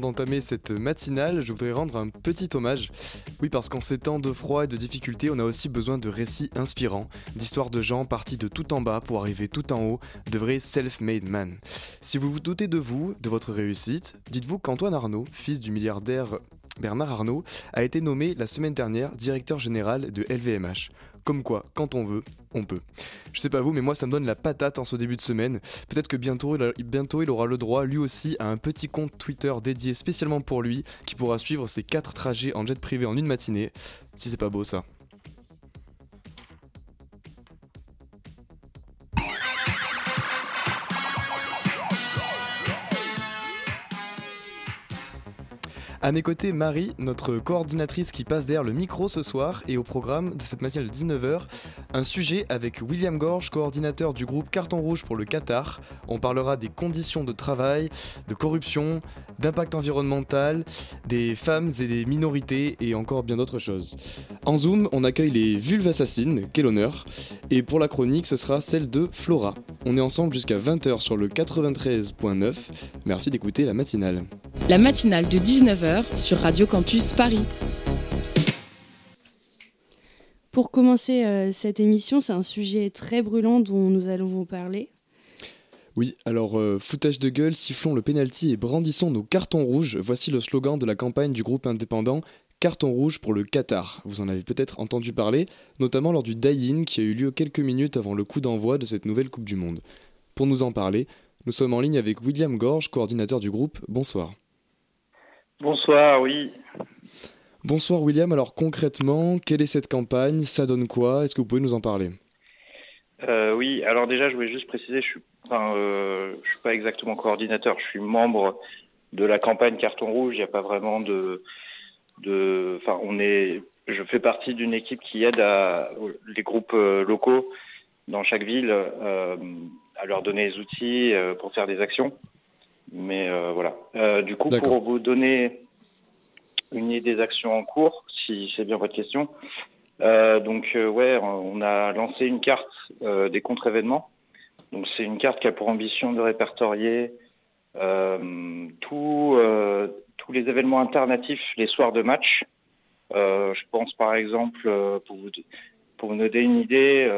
D'entamer cette matinale, je voudrais rendre un petit hommage. Oui, parce qu'en ces temps de froid et de difficultés, on a aussi besoin de récits inspirants, d'histoires de gens partis de tout en bas pour arriver tout en haut, de vrais self-made men. Si vous vous doutez de vous, de votre réussite, dites-vous qu'Antoine Arnaud, fils du milliardaire Bernard Arnault, a été nommé la semaine dernière directeur général de LVMH. Comme quoi, quand on veut, on peut. Je sais pas vous, mais moi ça me donne la patate en ce début de semaine. Peut-être que bientôt il, aura le droit lui aussi à un petit compte Twitter dédié spécialement pour lui, qui pourra suivre ses 4 trajets en jet privé en une matinée. Si c'est pas beau ça. À mes côtés, Marie, notre coordinatrice qui passe derrière le micro ce soir et au programme de cette matinale de 19h, un sujet avec William Gorge, coordinateur du groupe Carton Rouge pour le Qatar. On parlera des conditions de travail, de corruption, d'impact environnemental, des femmes et des minorités et encore bien d'autres choses. En Zoom, on accueille les Vulves Assassines, quel honneur, et pour la chronique, ce sera celle de Flora. On est ensemble jusqu'à 20h sur le 93.9. Merci d'écouter la matinale. La matinale de 19h sur Radio Campus Paris. Pour commencer euh, cette émission, c'est un sujet très brûlant dont nous allons vous parler. Oui, alors euh, foutage de gueule, sifflons le pénalty et brandissons nos cartons rouges. Voici le slogan de la campagne du groupe indépendant Carton rouge pour le Qatar. Vous en avez peut-être entendu parler, notamment lors du die-in qui a eu lieu quelques minutes avant le coup d'envoi de cette nouvelle Coupe du Monde. Pour nous en parler, nous sommes en ligne avec William Gorge, coordinateur du groupe. Bonsoir. Bonsoir, oui. Bonsoir William, alors concrètement, quelle est cette campagne? Ça donne quoi? Est-ce que vous pouvez nous en parler? Euh, Oui, alors déjà je voulais juste préciser, je ne euh, suis pas exactement coordinateur, je suis membre de la campagne Carton Rouge, il n'y a pas vraiment de... de enfin, on est, je fais partie d'une équipe qui aide à, les groupes euh, locaux dans chaque ville à leur donner des outils pour faire des actions. Mais euh, voilà. Euh, du coup, pour vous donner une idée des actions en cours, si c'est bien votre question, euh, donc ouais, on a lancé une carte des contre-événements. Donc c'est une carte qui a pour ambition de répertorier tous les événements alternatifs les soirs de match. je pense par exemple, pour vous, pour vous donner une idée,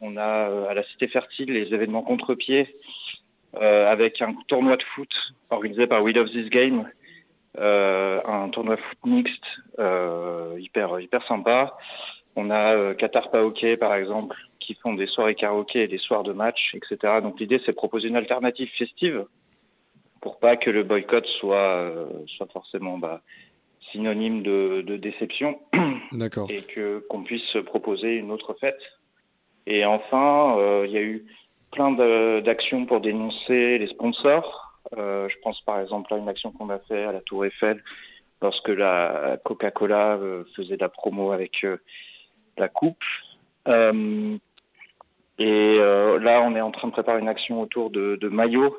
on a à la Cité Fertile les événements contre-pied avec un tournoi de foot organisé par We Love This Game, euh, un tournoi de foot mixte euh, hyper, hyper sympa. On a Qatar Paoké par exemple, qui font des soirées karaoké et des soirs de match, etc. Donc l'idée c'est de proposer une alternative festive pour pas que le boycott soit, soit forcément bah, synonyme de, de déception. D'accord. Et que qu'on puisse proposer une autre fête. Et enfin, il y a eu plein d'actions pour dénoncer les sponsors. Euh, je pense par exemple à une action qu'on a fait à la Tour Eiffel lorsque la Coca-Cola euh, faisait la promo avec euh, la coupe. et là, on est en train de préparer une action autour de, maillots.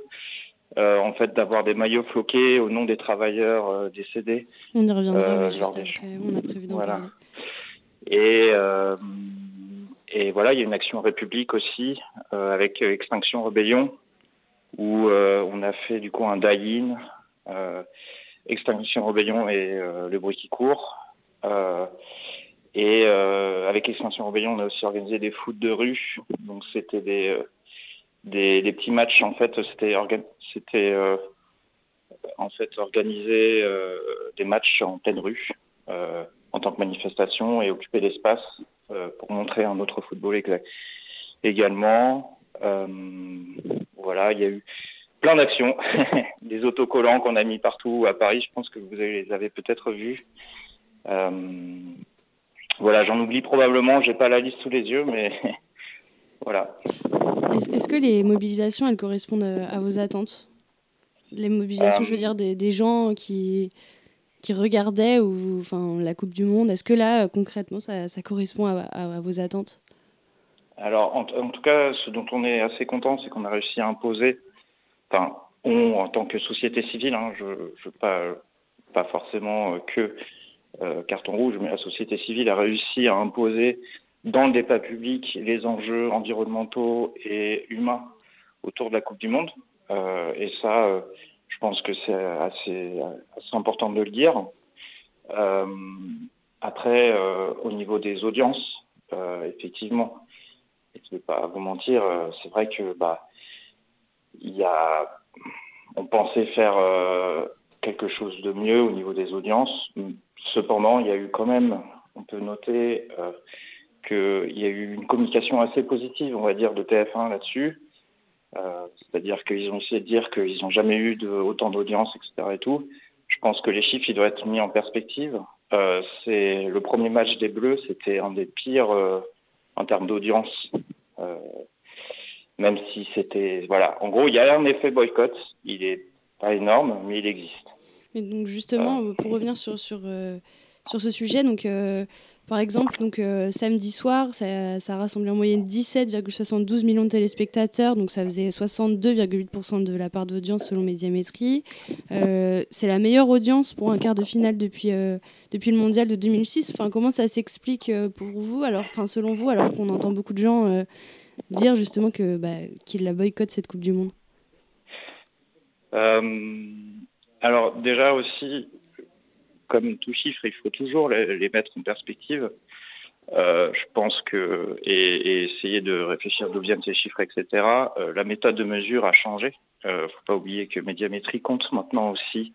en fait, d'avoir des maillots floqués au nom des travailleurs décédés. On y reviendra juste après. On a prévu d'en voilà. parler. Et et voilà, il y a une action République aussi, euh, avec euh, Extinction Rebellion, où euh, on a fait du coup un die-in, Extinction Rebellion et le bruit qui court. et avec Extinction Rebellion, on a aussi organisé des foot de rue. Donc c'était des, des, petits matchs, en fait, c'était c'était en fait organiser des matchs en pleine rue en tant que manifestation et occuper l'espace euh, pour montrer un autre football exact. Également, euh, voilà, il y a eu plein d'actions, des autocollants qu'on a mis partout à Paris. Je pense que vous les avez peut-être vus. Euh, voilà, j'en oublie probablement. J'ai pas la liste sous les yeux, mais voilà. Est-ce que les mobilisations, elles correspondent à vos attentes? Les mobilisations, je veux dire, des, des gens qui qui regardaient ou, enfin, la Coupe du Monde. Est-ce que là, concrètement, ça, correspond à, vos attentes? Alors, en, tout cas, ce dont on est assez content, c'est qu'on a réussi à imposer, enfin, on, en tant que société civile, hein, je ne pas, pas forcément que carton rouge, mais la société civile a réussi à imposer dans le débat public les enjeux environnementaux et humains autour de la Coupe du Monde. Euh, et ça, euh, je pense que c'est assez, important de le dire. Euh, après, au niveau des audiences, effectivement, je ne vais pas vous mentir, c'est vrai que bah, y a, on pensait faire quelque chose de mieux au niveau des audiences. Cependant, il y a eu quand même, on peut noter qu'il y a eu une communication assez positive, on va dire, de TF1 là-dessus. Euh, c'est-à-dire qu'ils ont essayé de dire qu'ils n'ont jamais eu de, autant d'audience, etc. Et tout. Je pense que les chiffres, ils doivent être mis en perspective. Euh, c'est le premier match des Bleus, c'était un des pires euh, en termes d'audience. même si c'était voilà. En gros, il y a un effet boycott. Il est pas énorme, mais il existe. Mais donc justement, pour revenir sur sur sur ce sujet, donc par exemple, donc, euh, samedi soir, ça, rassemblé en moyenne 17,72 millions de téléspectateurs, donc ça faisait 62,8% de la part d'audience selon Médiamétrie. Euh, c'est la meilleure audience pour un quart de finale depuis, euh, depuis le mondial de 2006. Enfin, comment ça s'explique pour vous, alors, enfin, selon vous, alors qu'on entend beaucoup de gens dire justement que, bah, qu'ils la boycottent cette Coupe du Monde? Alors, déjà aussi, comme tout chiffre, il faut toujours les, mettre en perspective. Euh, je pense que, et, essayer de réfléchir d'où viennent ces chiffres, etc. Euh, la méthode de mesure a changé. Il ne faut pas oublier que Médiamétrie compte maintenant aussi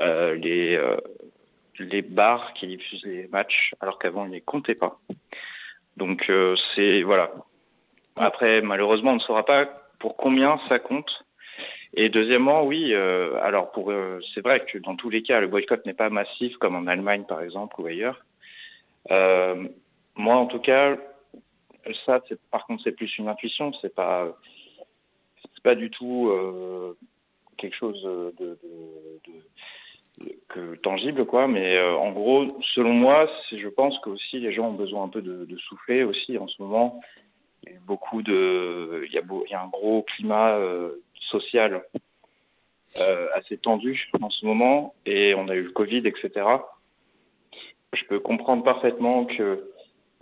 euh, les, les bars qui diffusent les matchs, alors qu'avant, ils ne les comptaient pas. Donc, c'est, voilà. Après, malheureusement, on ne saura pas pour combien ça compte. Et deuxièmement, oui, euh, alors pour euh, c'est vrai que dans tous les cas, le boycott n'est pas massif comme en Allemagne par exemple ou ailleurs. Euh, moi, en tout cas, ça, par contre, c'est plus une intuition, c'est pas, pas du tout quelque chose de, tangible, quoi. Mais en gros, selon moi, je pense que aussi les gens ont besoin un peu de, souffler aussi en ce moment. Il y a beaucoup de, il y a, un gros climat euh, assez tendu en ce moment et on a eu le Covid, etc. Je peux comprendre parfaitement qu'il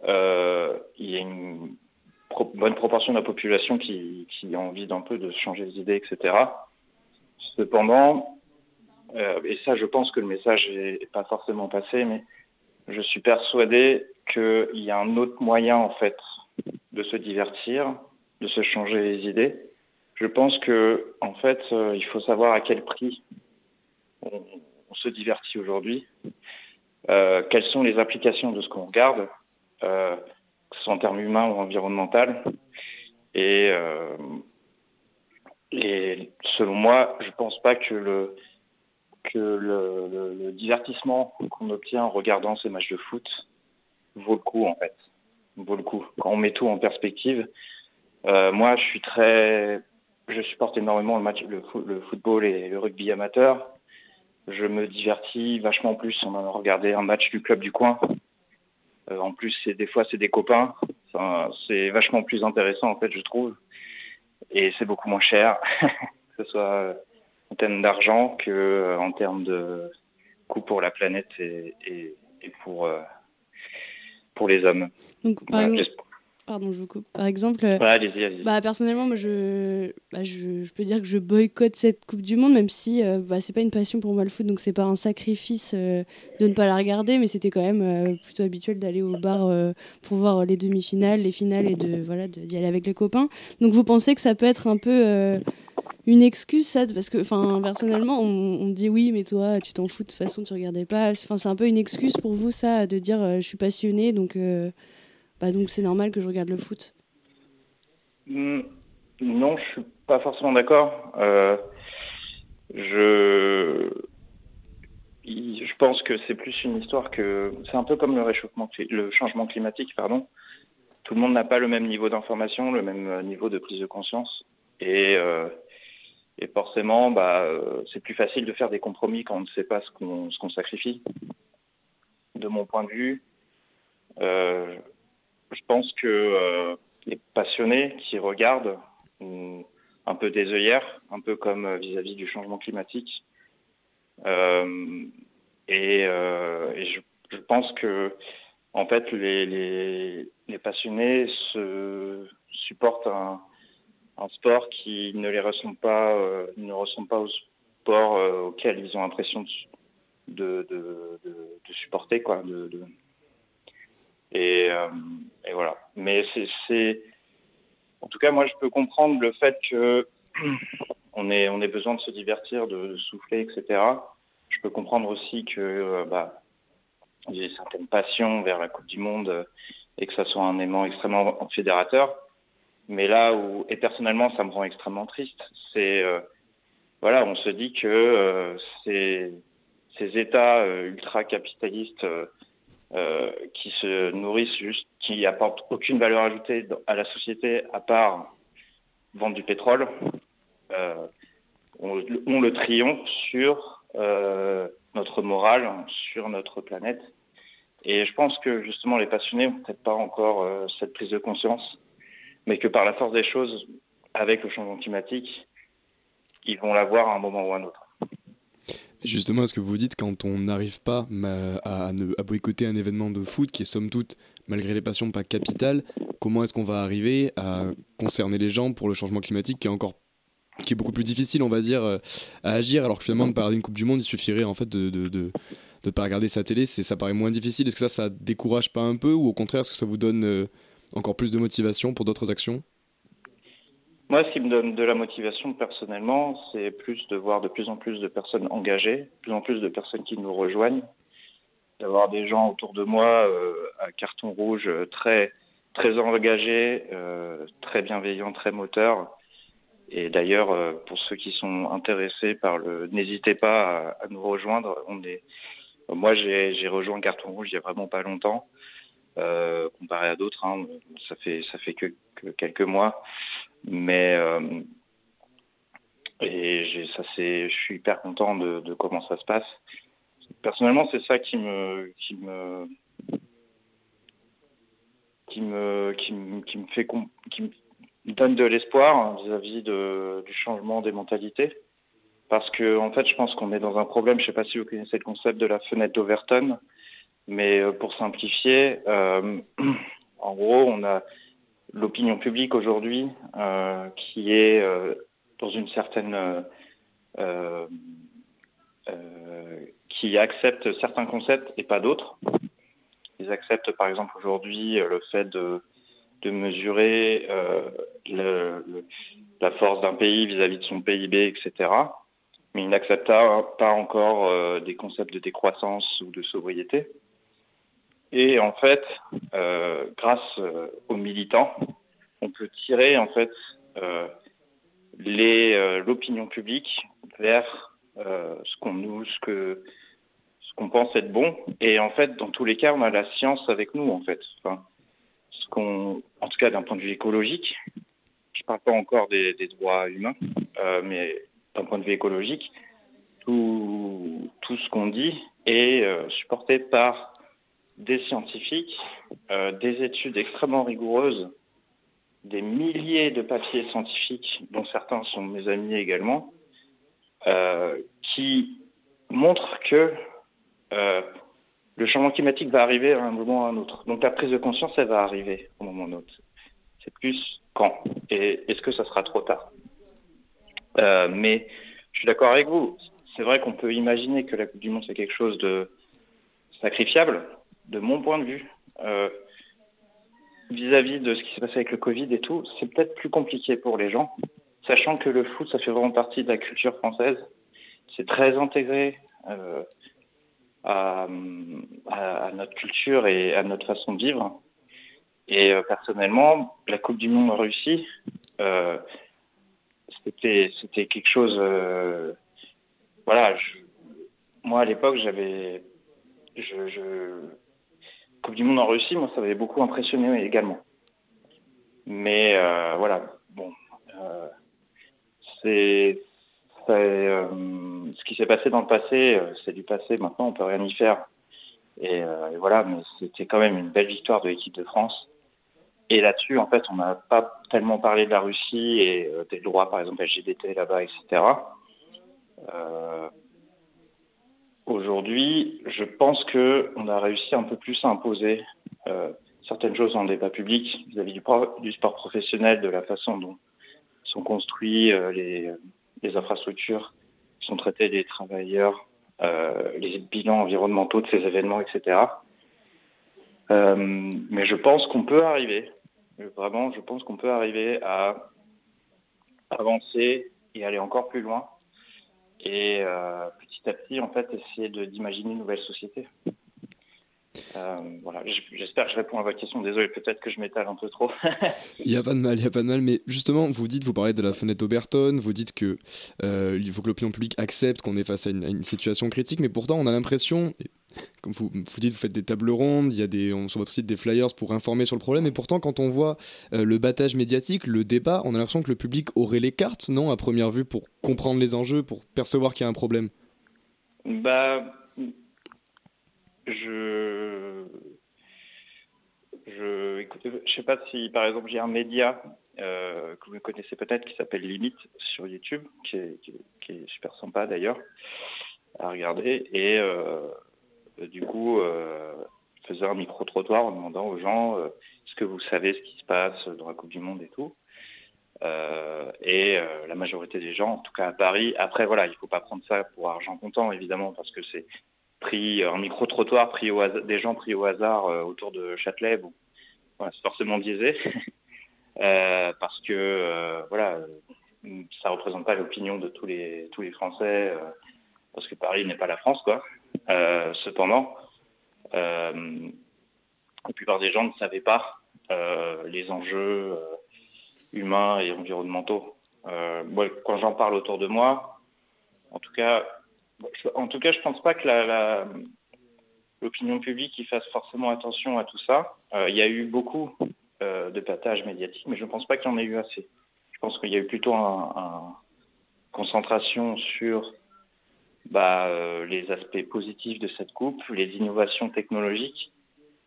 euh, y a une bonne proportion de la population qui, a envie d'un peu de changer les idées, etc. Cependant, euh, et ça je pense que le message n'est pas forcément passé, mais je suis persuadé qu'il y a un autre moyen en fait de se divertir, de se changer les idées, je pense que en fait, euh, il faut savoir à quel prix on, se divertit aujourd'hui, euh, quelles sont les applications de ce qu'on regarde, euh, que ce soit en termes humains ou environnemental. Et, selon moi, je ne pense pas que le, que le, divertissement qu'on obtient en regardant ces matchs de foot vaut le coup en fait. Vaut le coup. Quand on met tout en perspective, moi je suis très je supporte énormément le, match, le, football et le rugby amateur. Je me divertis vachement plus en regarder un match du club du coin. Euh, en plus, c'est des fois c'est des copains. c'est vachement plus intéressant en fait, je trouve. Et c'est beaucoup moins cher, que ce soit en termes d'argent que euh, en termes de coût pour la planète et, pour euh, pour les hommes. Pardon, je vous coupe. Par exemple, euh, Bah, personnellement, moi, je, bah, je, je, peux dire que je boycotte cette Coupe du Monde, même si euh, bah, c'est pas une passion pour moi le foot, donc c'est pas un sacrifice euh, de ne pas la regarder, mais c'était quand même plutôt habituel d'aller au bar pour voir les demi-finales, les finales et de voilà d'y aller avec les copains. Donc vous pensez que ça peut être un peu une excuse ça parce que enfin personnellement on, on, dit oui mais toi tu t'en fous de toute façon tu regardais pas enfin c'est un peu une excuse pour vous ça de dire je suis passionné donc bah, donc c'est normal que je regarde le foot. Hmm, non, je suis pas forcément d'accord. Euh, je je pense que c'est plus une histoire que c'est un peu comme le réchauffement, le changement climatique, pardon. Tout le monde n'a pas le même niveau d'information, le même niveau de prise de conscience, et, euh, et forcément, bah, c'est plus facile de faire des compromis quand on ne sait pas ce qu'on sacrifie. De mon point de vue, euh, je pense que euh, passionnés qui regardent, un peu des œillères, un peu comme vis-à-vis du changement climatique. et, je, pense que en fait, les, passionnés se, supportent un, sport qui ne les ressemble pas, ne ressemble pas au sport auquel ils ont l'impression de, supporter, quoi. Et, voilà. Mais c'est en tout cas, moi, je peux comprendre le fait que on ait, besoin de se divertir, de, souffler, etc. Je peux comprendre aussi que euh, bah, j'ai certaines passions vers la Coupe du Monde euh, et que ça soit un aimant extrêmement fédérateur. Mais là où, et personnellement, ça me rend extrêmement triste, c'est, euh, voilà, on se dit que ces, États ultra-capitalistes euh, qui se nourrissent juste, qui apportent aucune valeur ajoutée à la société à part vendre du pétrole, euh, ont, le triomphe sur euh, notre morale, sur notre planète. Et je pense que justement les passionnés n'ont peut-être pas encore cette prise de conscience, mais que par la force des choses, avec le changement climatique, ils vont l'avoir à un moment ou à un autre. Justement, est-ce que vous dites quand on n'arrive pas à, boycotter un événement de foot qui est somme toute, malgré les passions, pas capital, comment est-ce qu'on va arriver à concerner les gens pour le changement climatique qui est encore qui est beaucoup plus difficile, on va dire, euh, à agir, alors que finalement, de parler une Coupe du Monde, il suffirait en fait de de, pas regarder sa télé, ça paraît moins difficile. Est-ce que ça, ça décourage pas un peu, ou au contraire, est-ce que ça vous donne euh, encore plus de motivation pour d'autres actions? Moi, ce qui me donne de la motivation personnellement, c'est plus de voir de plus en plus de personnes engagées, de plus en plus de personnes qui nous rejoignent, d'avoir des gens autour de moi euh, à carton rouge très, très engagés, euh, très bienveillants, très moteurs. Et d'ailleurs, euh, pour ceux qui sont intéressés par le, n'hésitez pas à, nous rejoindre. Moi, j'ai rejoint Carton Rouge il n'y a vraiment pas longtemps. comparé à d'autres, hein. ça fait ça fait que quelques mois. Mais euh, et ça c'est, je suis hyper content de, comment ça se passe. Personnellement, c'est ça qui me qui me qui me qui me, fait qui me donne de l'espoir vis-à-vis du changement des mentalités. Parce que en fait, je pense qu'on est dans un problème. Je ne sais pas si vous connaissez le concept de la fenêtre d'Overton, mais euh, pour simplifier, euh, en gros, on a l'opinion publique aujourd'hui euh, qui est euh, dans une certaine euh, qui accepte certains concepts et pas d'autres. Ils acceptent par exemple aujourd'hui le fait de, mesurer la force d'un pays vis-à-vis de son PIB, etc. Mais ils n'acceptent pas encore des concepts de décroissance ou de sobriété. Et en fait, euh, grâce euh, aux militants, on peut tirer en fait euh, l'opinion publique vers ce qu'on nous, ce que ce qu'on pense être bon. Et en fait, dans tous les cas, on a la science avec nous en fait. En tout cas d'un point de vue écologique, je ne parle pas encore des, droits humains, mais d'un point de vue écologique, tout, tout ce qu'on dit est supporté par des scientifiques, euh, des études extrêmement rigoureuses, des milliers de papiers scientifiques, dont certains sont mes amis également, euh, qui montrent que euh, le changement climatique va arriver à un moment ou à un autre. Donc la prise de conscience, elle va arriver au moment ou à un autre. C'est plus quand et est-ce que ça sera trop tard? Mais je suis d'accord avec vous. C'est vrai qu'on peut imaginer que la Coupe du Monde, c'est quelque chose de sacrifiable, de mon point de vue, euh, vis-à-vis de ce qui s'est passé avec le Covid et tout, c'est peut-être plus compliqué pour les gens, sachant que le foot, ça fait vraiment partie de la culture française. C'est très intégré euh, à, notre culture et à notre façon de vivre. Et euh, personnellement, la Coupe du Monde en Russie, c'était quelque chose. voilà, moi à l'époque, j'avais je, Coupe du Monde en Russie, moi, ça m'avait beaucoup impressionné également. Mais euh, voilà, bon, euh, c'est euh, ce qui s'est passé dans le passé, c'est du passé. Maintenant, on peut rien y faire. Et, voilà, mais c'était quand même une belle victoire de l'équipe de France. et là-dessus, en fait, on n'a pas tellement parlé de la Russie et des droits, par exemple, LGBT là-bas, etc. Aujourd'hui, je pense qu'on a réussi un peu plus à imposer certaines choses dans le débat public vis-à-vis du, sport professionnel, de la façon dont sont construits les, les infrastructures sont traitées des travailleurs, les bilans environnementaux de ces événements, etc. Euh, mais je pense qu'on peut arriver, vraiment, je pense qu'on peut arriver à avancer et aller encore plus loin. Et euh, petit à petit, en fait, essayer d'imaginer une nouvelle société. Euh, voilà, j'espère que je réponds à votre question. Désolé, peut-être que je m'étale un peu trop. Il n'y a pas de mal, il n'y a pas de mal. Mais justement, vous dites, vous parlez de la fenêtre Oberton, vous dites que il faut que l'opinion publique accepte qu'on est face à une, situation critique, mais pourtant, on a l'impression, comme vous, vous dites, vous faites des tables rondes, il y a des, sur votre site des flyers pour informer sur le problème, et pourtant, quand on voit euh, le battage médiatique, le débat, on a l'impression que le public aurait les cartes, non, à première vue, pour comprendre les enjeux, pour percevoir qu'il y a un problème? Bah, je. Je, écoutez, je sais pas si, par exemple, j'ai un média euh, que vous connaissez peut-être qui s'appelle Limite sur YouTube, qui est, super sympa d'ailleurs à regarder. Et euh, euh, du coup, euh, faisait un micro-trottoir en demandant aux gens euh, est-ce que vous savez ce qui se passe dans la Coupe du Monde et tout. et la majorité des gens, en tout cas à Paris, après voilà, il ne faut pas prendre ça pour argent comptant évidemment parce que c'est pris un micro-trottoir pris des gens pris au hasard autour de Châtelet, bon, c'est forcément biaisé. parce que voilà, ça ne représente pas l'opinion de tous les tous les Français, parce que Paris n'est pas la France, quoi. Euh, cependant, euh, la plupart des gens ne savaient pas euh, les enjeux humains et environnementaux. quand j'en parle autour de moi, en tout cas, en tout cas, je pense pas que l'opinion publique y fasse forcément attention à tout ça. il y a eu beaucoup de patages médiatiques, mais je ne pense pas qu'il y en ait eu assez. Je pense qu'il y a eu plutôt une concentration sur bah, euh, les aspects positifs de cette coupe, les innovations technologiques.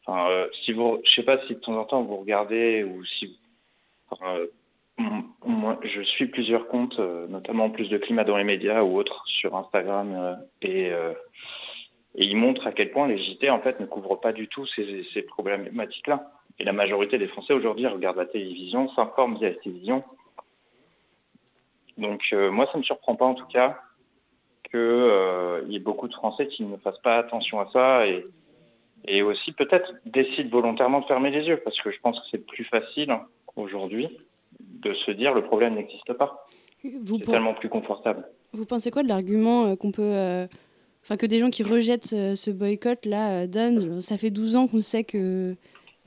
Enfin, euh, si vous, je sais pas si de temps en temps vous regardez ou si, euh, moi, je suis plusieurs comptes, notamment plus de climat dans les médias ou autres sur Instagram et et ils montrent à quel point les JT en fait ne couvrent pas du tout ces, problématiques-là. Et la majorité des Français aujourd'hui regardent la télévision, s'informent via la télévision. Donc moi, ça ne me surprend pas en tout cas qu'il euh, y ait beaucoup de Français qui ne fassent pas attention à ça et aussi peut-être décident volontairement de fermer les yeux parce que je pense que c'est plus facile aujourd'hui de se dire le problème n'existe pas. C'est tellement plus confortable. Vous pensez quoi de l'argument euh, qu'on peut... Euh, enfin, que des gens qui rejettent ce, boycott-là donnent? Ça fait 12 ans qu'on sait que,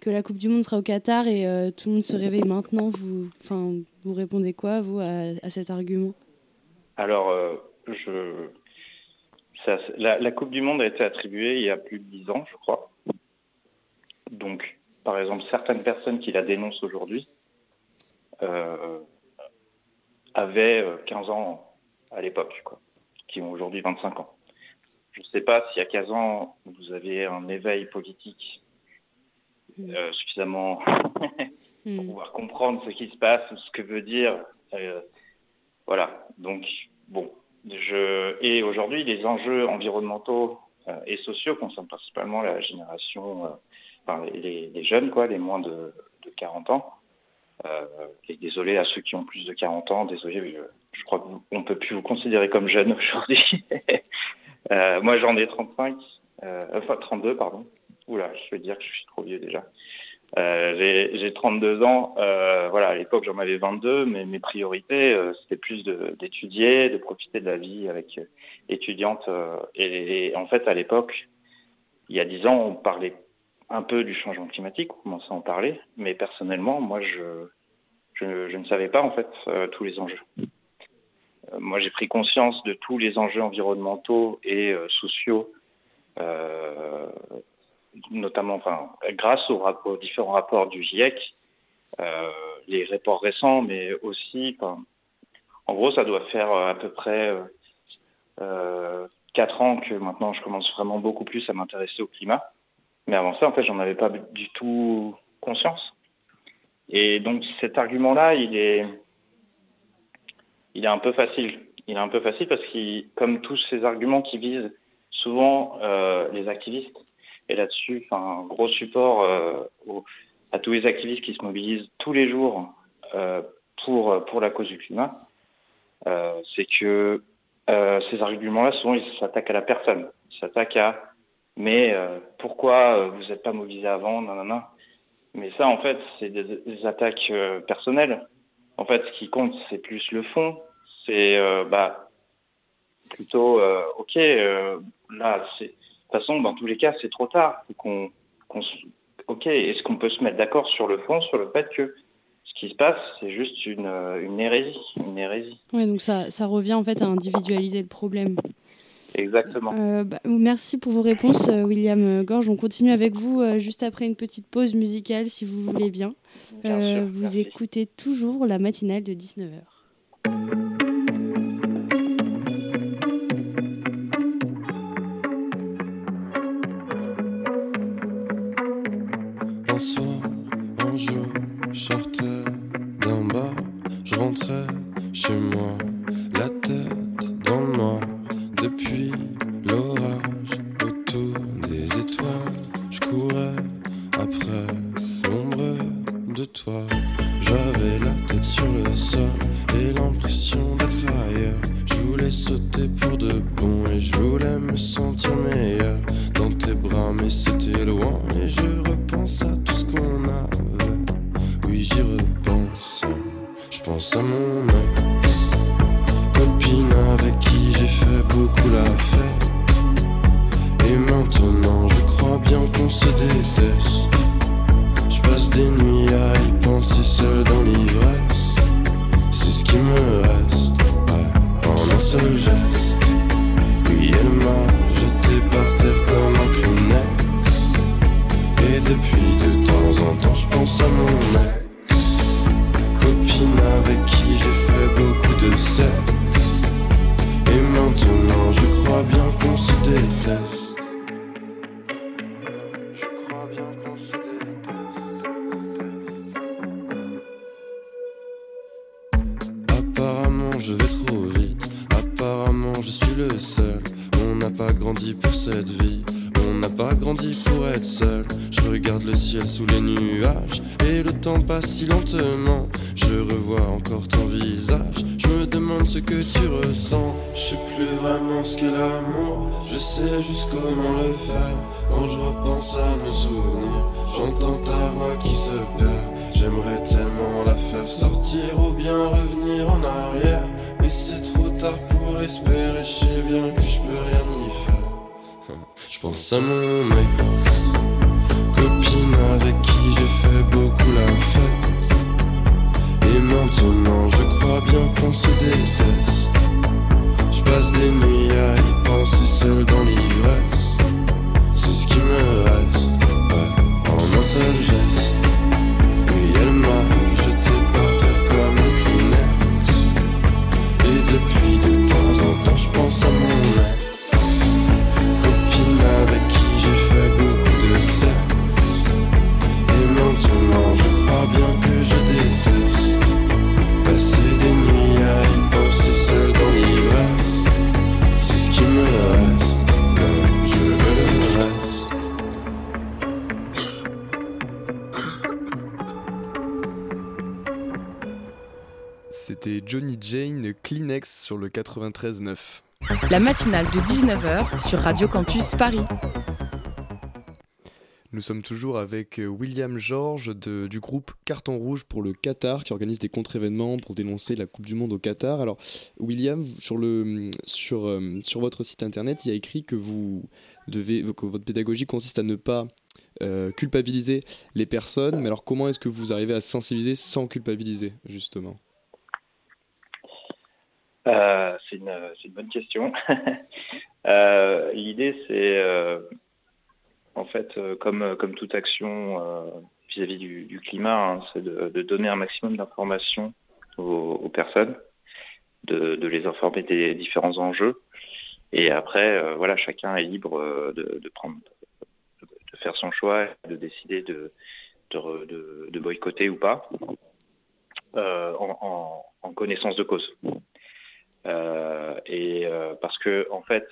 que la Coupe du Monde sera au Qatar et tout le monde se réveille maintenant. Vous, enfin, vous répondez quoi, vous, à, à cet argument? Alors, je, la, Coupe du Monde a été attribuée il y a plus de 10 ans, je crois. Donc, par exemple, certaines personnes qui la dénoncent aujourd'hui euh, avaient 15 euh, ans à l'époque, qui ont aujourd'hui 25 ans. Je ne sais pas si à 15 ans, vous avez un éveil politique mm. euh, suffisamment pour mm. pouvoir comprendre ce qui se passe, ce que veut dire. voilà. Donc, bon, et aujourd'hui, les enjeux environnementaux euh, et sociaux concernent principalement la génération, euh, enfin, les, jeunes, quoi, les moins de, 40 ans. Euh, et désolé à ceux qui ont plus de 40 ans, désolé, je, crois qu'on ne peut plus vous considérer comme jeune aujourd'hui. moi, j'en ai 35, enfin 32, pardon. Oula, je vais dire que je suis trop vieux déjà. Euh, j'ai 32 ans. Euh, voilà, à l'époque, j'en avais 22, mais mes priorités, euh, c'était plus d'étudier, de, profiter de la vie avec étudiante. Et, en fait, à l'époque, il y a 10 ans, on parlait un peu du changement climatique, on commençait à en parler, mais personnellement, moi, je, ne savais pas en fait tous les enjeux. moi, j'ai pris conscience de tous les enjeux environnementaux et sociaux notamment enfin, grâce aux, différents rapports du GIEC, euh, les rapports récents, mais aussi, en gros, ça doit faire à peu près euh, 4 ans que maintenant je commence vraiment beaucoup plus à m'intéresser au climat. Mais avant ça, en fait, j'en avais pas du tout conscience. Et donc cet argument-là, il est, il est un peu facile. Il est un peu facile parce que comme tous ces arguments qui visent souvent euh, les activistes, et là-dessus, un gros support euh, à tous les activistes qui se mobilisent tous les jours euh, pour, pour la cause du climat, c'est que ces arguments-là, souvent, ils s'attaquent à la personne. Ils s'attaquent à mais pourquoi vous n'êtes pas mobilisé avant, Mais ça, en fait, c'est des, attaques personnelles. En fait, ce qui compte, c'est plus le fond. C'est bah, plutôt, ok, là, de toute façon, dans tous les cas, c'est trop tard. ok, est-ce qu'on peut se mettre d'accord sur le fond, sur le fait que ce qui se passe, c'est juste une, hérésie, une hérésie? Oui, donc ça, ça revient en fait à individualiser le problème. Exactement. Euh, bah, merci pour vos réponses, euh, William Gorge. On continue avec vous euh, juste après une petite pause musicale, si vous voulez bien. vous écoutez toujours la matinale de 19h. on se déteste. Je passe des nuits à y penser seul dans l'ivresse. C'est ce qui me reste, ouais, en un seul geste. Oui, elle m'a jeté par terre comme un Kleenex. Et depuis de temps en temps, je pense à mon ex. Copine avec qui j'ai fait beaucoup de sexe. Et maintenant, je crois bien qu'on se déteste. Si lentement. Je revois encore ton visage. Je me demande ce que tu ressens. Je sais plus vraiment ce qu'est l'amour. Je sais juste comment le faire. Quand je repense à nos souvenirs, j'entends ta voix qui se perd. J'aimerais tellement la faire sortir ou bien revenir en arrière. Mais c'est trop tard pour espérer. Je sais bien que je peux rien y faire. Je pense à mon mec j'ai fait beaucoup la fête. Et maintenant je crois bien qu'on se déteste. Je passe des nuits à y penser seul dans l'ivresse. C'est ce qui me reste, en un seul geste. Puis elle m'a jeté par terre comme un Kleenex. Et depuis de temps en temps je pense à mon ex. Johnny Jane Kleenex sur le 93.9. La matinale de 19h sur Radio Campus Paris. Nous sommes toujours avec euh, William Georges du groupe Carton Rouge pour le Qatar qui organise des contre-événements pour dénoncer la Coupe du Monde au Qatar. Alors William, sur, le, sur, euh, sur votre site internet, il y a écrit que, vous devez, que votre pédagogie consiste à ne pas euh, culpabiliser les personnes. Mais alors comment est-ce que vous arrivez à sensibiliser sans culpabiliser justement? C'est une, bonne question. L'idée, c'est en fait, euh, comme, euh, toute action euh, vis-à-vis du, climat, hein, c'est de, donner un maximum d'informations aux, personnes, de, les informer des différents enjeux. Et après, voilà, chacun est libre de, faire son choix, de décider de, de, boycotter ou pas, en, connaissance de cause. Et parce que en fait,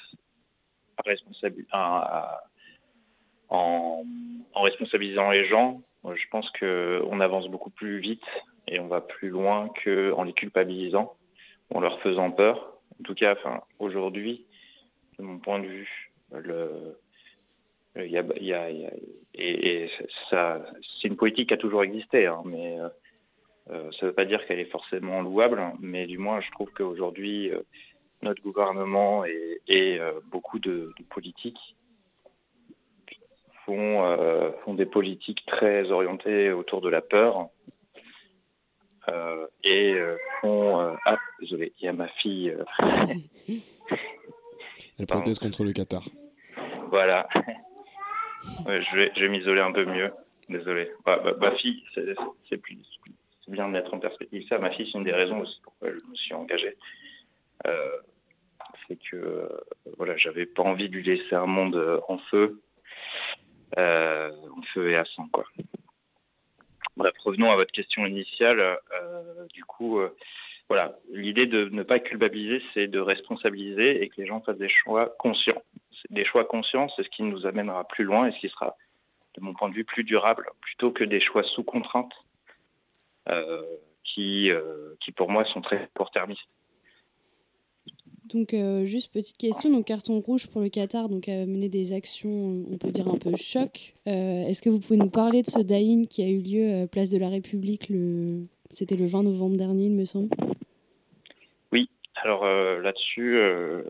en, responsabilisant les gens, je pense qu'on avance beaucoup plus vite et on va plus loin qu'en les culpabilisant, en leur faisant peur. En tout cas, enfin, aujourd'hui, de mon point de vue, le, et, ça, c'est une politique qui a toujours existé, hein, mais euh, euh, ça ne veut pas dire qu'elle est forcément louable, mais du moins, je trouve qu'aujourd'hui, euh, notre gouvernement et, beaucoup de, politiques font, font des politiques très orientées autour de la peur et font... ah, désolé, il y a ma fille... Elle proteste contre le Qatar. Voilà. je vais, m'isoler un peu mieux. Désolé. ma fille, c'est bien de mettre en perspective ça. Ma fille, c'est une des raisons aussi pourquoi je me suis engagé. Euh, c'est que euh, voilà, j'avais pas envie de lui laisser un monde euh, en feu, en feu et à sang, quoi. Bref, revenons à votre question initiale. du coup, voilà, l'idée de ne pas culpabiliser, c'est de responsabiliser et que les gens fassent des choix conscients. Des choix conscients, c'est ce qui nous amènera plus loin et ce qui sera, de mon point de vue, plus durable, plutôt que des choix sous contrainte, euh, qui, euh, qui pour moi sont très court-termistes. Donc euh, juste petite question, donc carton rouge pour le Qatar, donc a mené des actions, on peut dire un peu choc. Est-ce que vous pouvez nous parler de ce Daïn qui a eu lieu place de la République le, c'était le 20 novembre dernier, il me semble? Oui, alors euh, là-dessus, euh,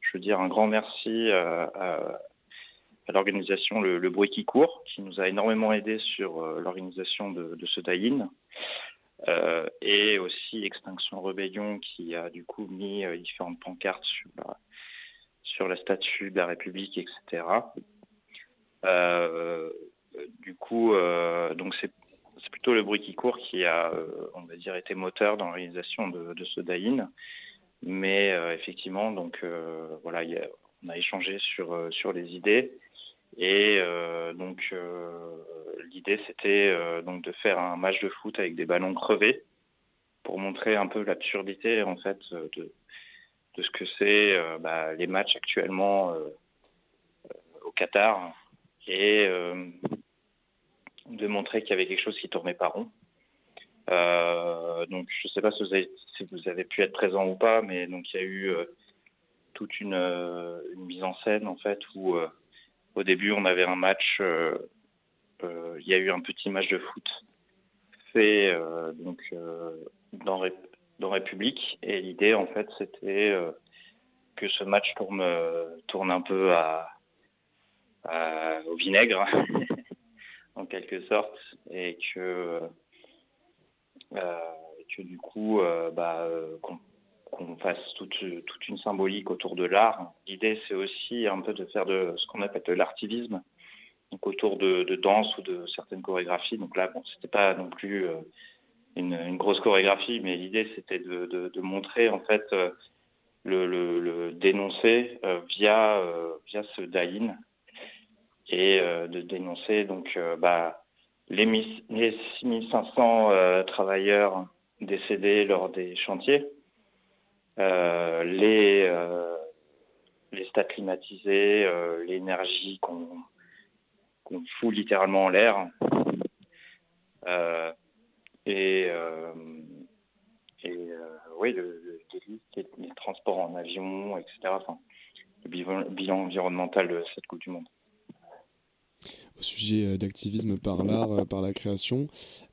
je veux dire un grand merci à, l'organisation le, Bruit qui court, qui nous a énormément aidé sur euh, l'organisation de, ce DAIN. et aussi Extinction Rebellion qui a du coup mis différentes pancartes sur la, sur la statue de la République, etc. du coup, donc c'est plutôt le bruit qui court qui a, euh, on va dire, été moteur dans l'organisation de, ce DAIN. Mais euh, effectivement, donc euh, voilà, on a échangé sur, sur les idées. Et donc l'idée c'était donc de faire un match de foot avec des ballons crevés pour montrer un peu l'absurdité en fait de, de ce que c'est bah, les matchs actuellement au Qatar et de montrer qu'il y avait quelque chose qui tournait pas rond. Euh, donc je ne sais pas si vous, avez, pu être présent ou pas, mais donc il y a eu euh, toute euh, une, mise en scène en fait où au début on avait un match, il y a eu un petit match de foot fait donc dans, dans République. Et l'idée en fait c'était que ce match tourne, tourne un peu à, au vinaigre en quelque sorte, et que, euh, que du coup, euh, bah, fasse toute, toute, une symbolique autour de l'art. L'idée, c'est aussi un peu de faire de ce qu'on appelle de l'artivisme, donc autour de, danse ou de certaines chorégraphies. Donc là, bon, c'était pas non plus euh, une, grosse chorégraphie, mais l'idée, c'était de, montrer en fait le, le, dénoncer via, via ce daïn et euh, de dénoncer donc euh, bah, les, les 6500 euh, travailleurs décédés lors des chantiers, les, les stades climatisés, l'énergie qu'on fout littéralement en l'air. et, et oui, le, les transports en avion, etc. le bilan environnemental de cette Coupe du Monde au sujet euh, d'activisme par l'art, euh, par la création.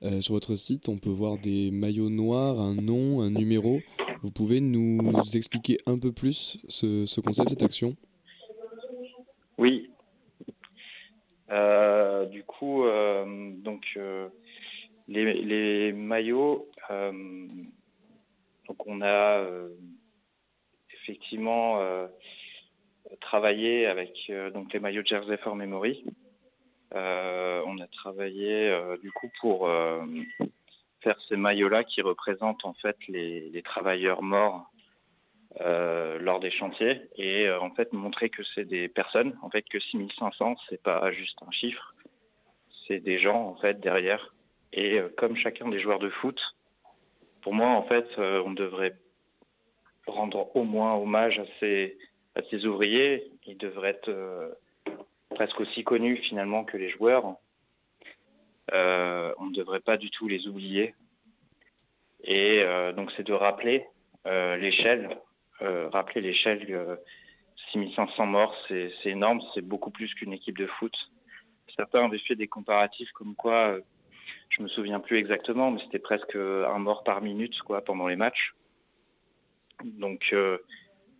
Euh, sur votre site, on peut voir des maillots noirs, un nom, un numéro. Vous pouvez nous expliquer un peu plus ce, concept, cette action? Oui. du coup, donc les, maillots, on a effectivement travaillé avec donc les maillots Jersey for Memory. Euh, on a travaillé euh, du coup pour euh, faire ces maillots-là qui représentent en fait les, travailleurs morts lors des chantiers et en fait montrer que c'est des personnes, en fait que 6500 c'est pas juste un chiffre, c'est des gens en fait derrière. Et comme chacun des joueurs de foot, pour moi en fait, on devrait rendre au moins hommage à ces, à ces ouvriers. Ils devraient être presque aussi connus finalement que les joueurs. on ne devrait pas du tout les oublier. Et donc c'est de rappeler l'échelle, rappeler l'échelle 6500 morts, c'est énorme, c'est beaucoup plus qu'une équipe de foot. Certains avaient fait des comparatifs comme quoi, je me souviens plus exactement, mais c'était presque un mort par minute quoi, pendant les matchs. Donc, il euh,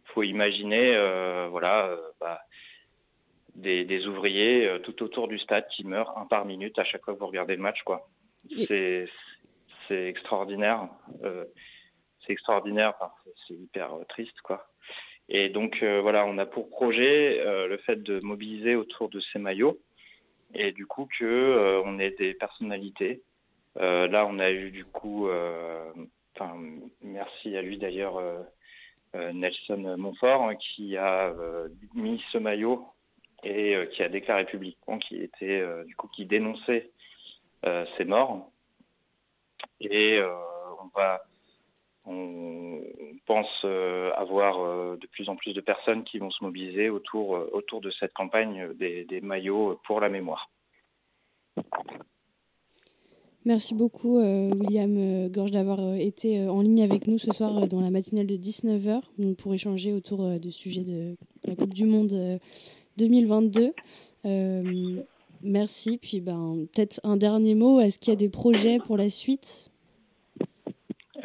faut imaginer euh, voilà, euh, bah, des, ouvriers tout autour du stade qui meurent un par minute à chaque fois que vous regardez le match. quoi. C'est extraordinaire. c'est extraordinaire, c'est hyper triste. quoi. Et donc euh, voilà, on a pour projet euh, le fait de mobiliser autour de ces maillots et du coup que euh, on ait des personnalités. là, on a eu du coup, merci à lui d'ailleurs, Nelson Montfort hein, qui a mis ce maillot et qui a déclaré publiquement qu'il était du coup qui dénonçait ces morts. Et on va on pense euh, avoir euh, de plus en plus de personnes qui vont se mobiliser autour, euh, autour de cette campagne des, maillots pour la mémoire. Merci beaucoup William Gorge d'avoir été en ligne avec nous ce soir dans la matinale de 19h pour échanger autour du sujet de la Coupe du Monde 2022. merci. Puis ben, peut-être un dernier mot. Est-ce qu'il y a des projets pour la suite?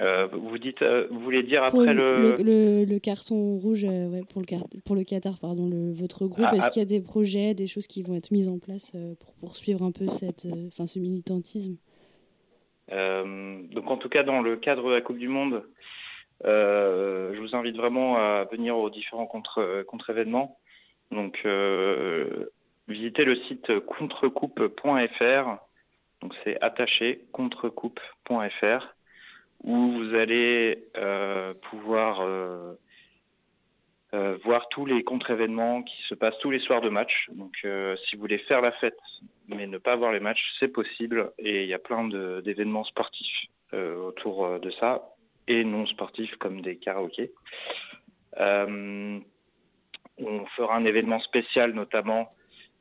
Euh, vous dites, euh, vous voulez dire après le... Le, carton rouge euh, pour, le pour le Qatar, pardon, votre groupe, ah, est-ce ah. qu'il y a des projets, des choses qui vont être mises en place pour poursuivre un peu cette, enfin, ce militantisme? Donc en tout cas, dans le cadre de la Coupe du Monde, je vous invite vraiment à venir aux différents contre, contre-événements. Donc visitez le site contrecoupe.fr. Donc c'est attaché contrecoupe.fr où vous allez euh, pouvoir euh, euh, voir tous les contre-événements qui se passent tous les soirs de match. Donc si vous voulez faire la fête mais ne pas voir les matchs, c'est possible et il y a plein d'événements sportifs autour de ça et non sportifs comme des karaokés. On fera un événement spécial notamment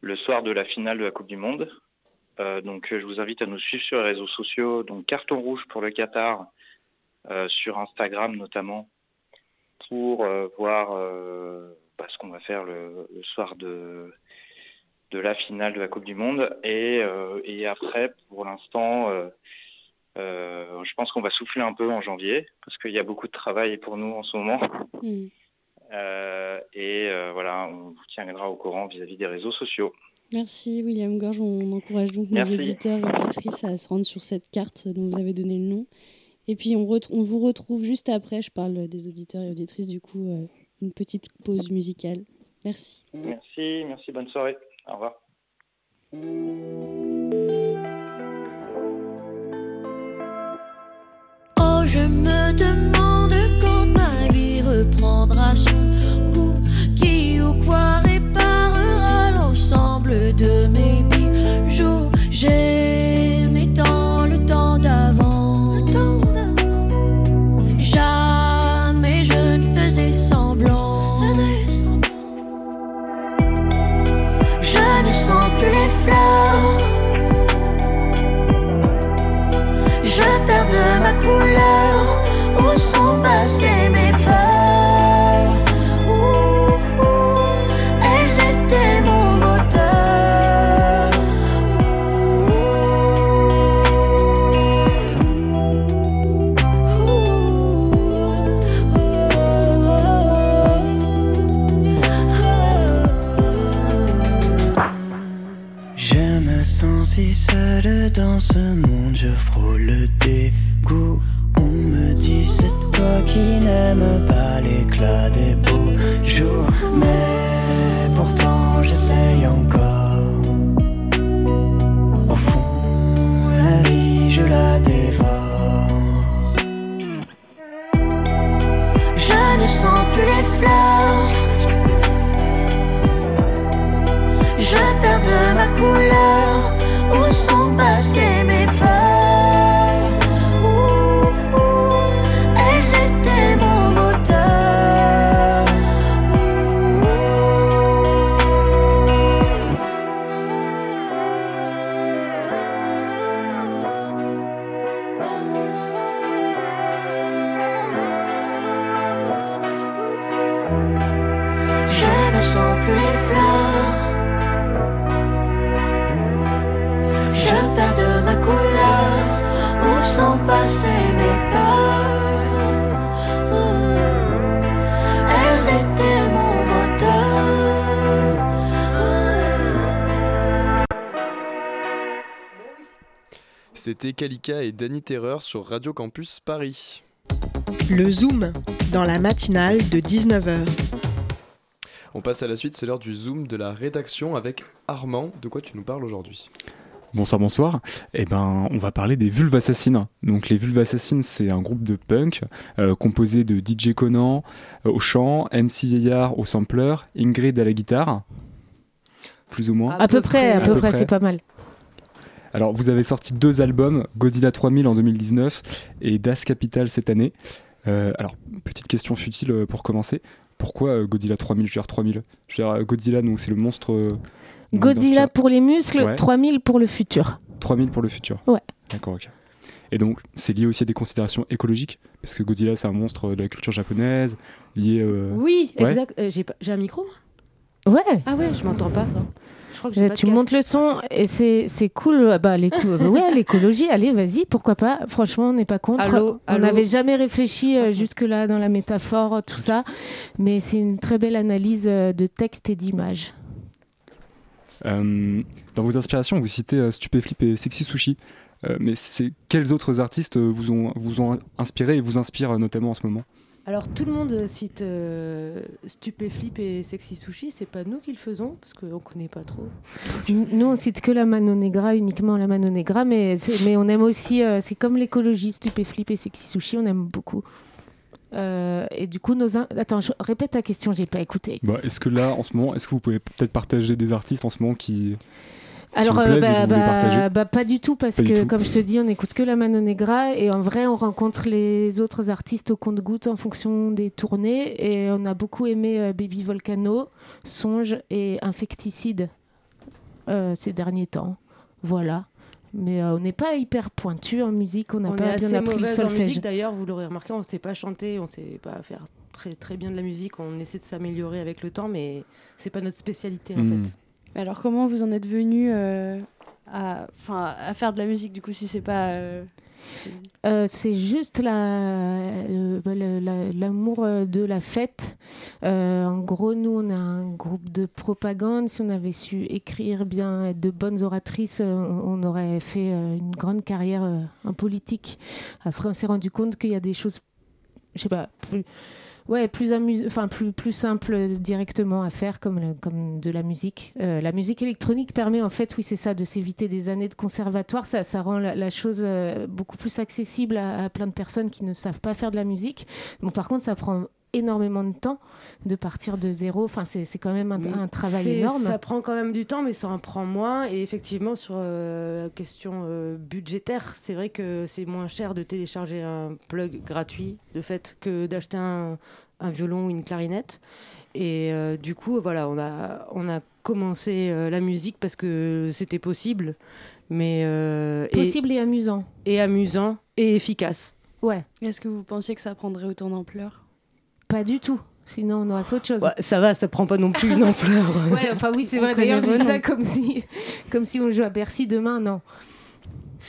le soir de la finale de la Coupe du Monde. donc je vous invite à nous suivre sur les réseaux sociaux. Donc carton rouge pour le Qatar euh, sur Instagram notamment, pour euh, voir euh, bah, ce qu'on va faire le, soir de, la finale de la Coupe du Monde. Et, après, pour l'instant, je pense qu'on va souffler un peu en janvier, parce qu'il y a beaucoup de travail pour nous en ce moment. Mm. Et voilà, on vous tiendra au courant vis-à-vis des réseaux sociaux. Merci William Gorge. On encourage donc nos éditeurs et auditrices à se rendre sur cette carte dont vous avez donné le nom et puis on, on, vous retrouve juste après, je parle des auditeurs et auditrices, du coup, euh, une petite pause musicale. Merci. Merci, merci, bonne soirée. Au revoir. Oh, je me demande vie reprendra son C'était Kalika et Danny Terreur sur Radio Campus Paris. Le Zoom, dans la matinale de 19h. On passe à la suite, c'est l'heure du Zoom de la rédaction avec Armand. De quoi tu nous parles aujourd'hui? Bonsoir, bonsoir. Eh ben, on va parler des Vulves Assassines. Donc, les Vulves Assassines, c'est un groupe de punk euh, composé de DJ Conan euh, au chant, MC Vieillard au sampler, Ingrid à la guitare. Plus ou moins. À, peu, près, à, peu, près, c'est pas mal. Alors, vous avez sorti deux albums, Godzilla 3000 en 2019 et Das Capital cette année. Euh, alors, petite question futile pour commencer. Pourquoi Godzilla 3000 Je veux 3000. Je veux Godzilla, donc c'est le monstre Godzilla pour les muscles, 3000 pour le futur. 3000 pour le futur Ouais. D'accord, ok. Et donc, c'est lié aussi à des considérations écologiques? Parce que Godzilla, c'est un monstre de la culture japonaise, lié. Euh, oui, exact. Euh, j'ai un micro Ouais. Ah ouais, je m'entends pas. Je crois que euh, tu montes le son et c'est cool. Bah, ouais, l'écologie, allez, vas-y, pourquoi pas. Franchement, on n'est pas contre. on n'avait jamais réfléchi jusque-là dans la métaphore, tout ça. Mais c'est une très belle analyse de texte et d'image. Euh, dans vos inspirations, vous citez euh, Stupéflip et Sexy Sushi. Euh, mais c'est quels autres artistes vous ont, vous ont inspiré et vous inspirent notamment en ce moment? Alors tout le monde cite Stupéflip et Sexy Sushi, c'est pas nous qui le faisons parce qu'on connaît pas trop. Nous on cite que la Mano Negra, uniquement la Mano Negra, mais, mais on aime aussi, c'est comme l'écologie, Stupéflip et Sexy Sushi, on aime beaucoup. Euh, et du coup, nos attends, je répète ta question, j'ai pas écouté. Bah, est-ce que là, en ce moment, est-ce que vous pouvez peut-être partager des artistes en ce moment qui alors, euh, bah, bah, bah, pas du tout, parce que, comme je te dis, on n'écoute que la Mano Negra, et en vrai, on rencontre les autres artistes au compte-goutte en fonction des tournées, et on a beaucoup aimé euh, Baby Volcano, Songe et Infecticide ces derniers temps. Voilà. Mais euh, on n'est pas hyper pointu en musique, on n'a pas bien appris le solfège. En musique d'ailleurs, vous l'aurez remarqué, on ne sait pas chanter, on ne sait pas faire très très bien de la musique, on essaie de s'améliorer avec le temps, mais c'est pas notre spécialité en hmm. fait. Alors comment vous en êtes venu euh, à, faire de la musique du coup si c'est pas euh, euh, c'est juste l'amour la, de la fête. En gros, nous, on a un groupe de propagande. Si on avait su écrire bien, être de bonnes oratrices, on, aurait fait une grande carrière en politique. Après, on s'est rendu compte qu'il y a des choses, je sais pas, plus ouais, plus enfin plus plus simple directement à faire comme comme de la musique. Euh, la musique électronique permet en fait, oui, c'est ça, de s'éviter des années de conservatoire. Ça, rend la, chose euh, beaucoup plus accessible à, plein de personnes qui ne savent pas faire de la musique. Bon, par contre, ça prend énormément de temps de partir de zéro. Enfin, c'est quand même un, travail énorme. Ça prend quand même du temps, mais ça en prend moins. Et effectivement, sur euh, la question budgétaire, c'est vrai que c'est moins cher de télécharger un plug gratuit, de fait, que d'acheter un, un violon ou une clarinette. Et euh, du coup, voilà, on a, on a commencé euh, la musique parce que c'était possible. Mais, euh, possible et, amusant. Et amusant et efficace. Ouais. Est-ce que vous pensiez que ça prendrait autant d'ampleur? Pas du tout. Sinon, on aurait fait autre chose. ça va, ça prend pas non plus une ampleur. ouais, enfin oui, c'est vrai. D'ailleurs, je dis ça comme si, comme si on jouait à Bercy demain. Non.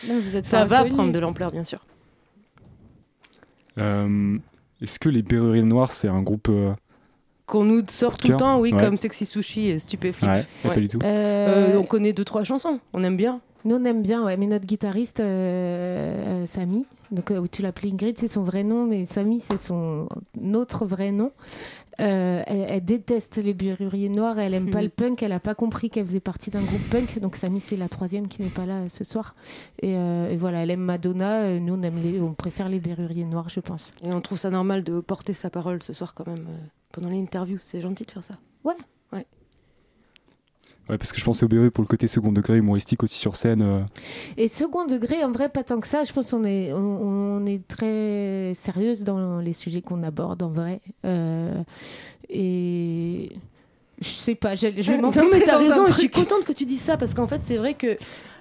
vous êtes ça va prendre de l'ampleur, bien sûr. Est-ce que les Berruriers Noirs, c'est un groupe. Euh, Qu'on nous sort tout le temps, oui, comme Sexy Sushi et Stupéflip. Ouais, pas du tout. Euh, on connaît deux, trois chansons, on aime bien. Nous, on aime bien, ouais, mais notre guitariste, euh, Samy, donc tu l'appelles Ingrid, c'est son vrai nom, mais Samy, c'est son autre vrai nom. Euh, elle, déteste les berruriers noirs, elle aime pas le punk, elle a pas compris qu'elle faisait partie d'un groupe punk. Donc Samy, c'est la troisième qui n'est pas là ce soir. Et, euh, voilà, elle aime Madonna. Euh, nous, on, aime les, on préfère les berruriers noirs, je pense. Et on trouve ça normal de porter sa parole ce soir quand même pendant l'interview. C'est gentil de faire ça. Ouais. Ouais, parce que je pensais au Berru pour le côté second degré humoristique aussi sur scène. Euh. Et second degré, en vrai, pas tant que ça. Je pense qu'on est, on, est très sérieuse dans les sujets qu'on aborde, en vrai. Euh, et je sais pas, je, je vais m'en Non, mais t'as raison, je suis contente que tu dises ça, parce qu'en fait, c'est vrai que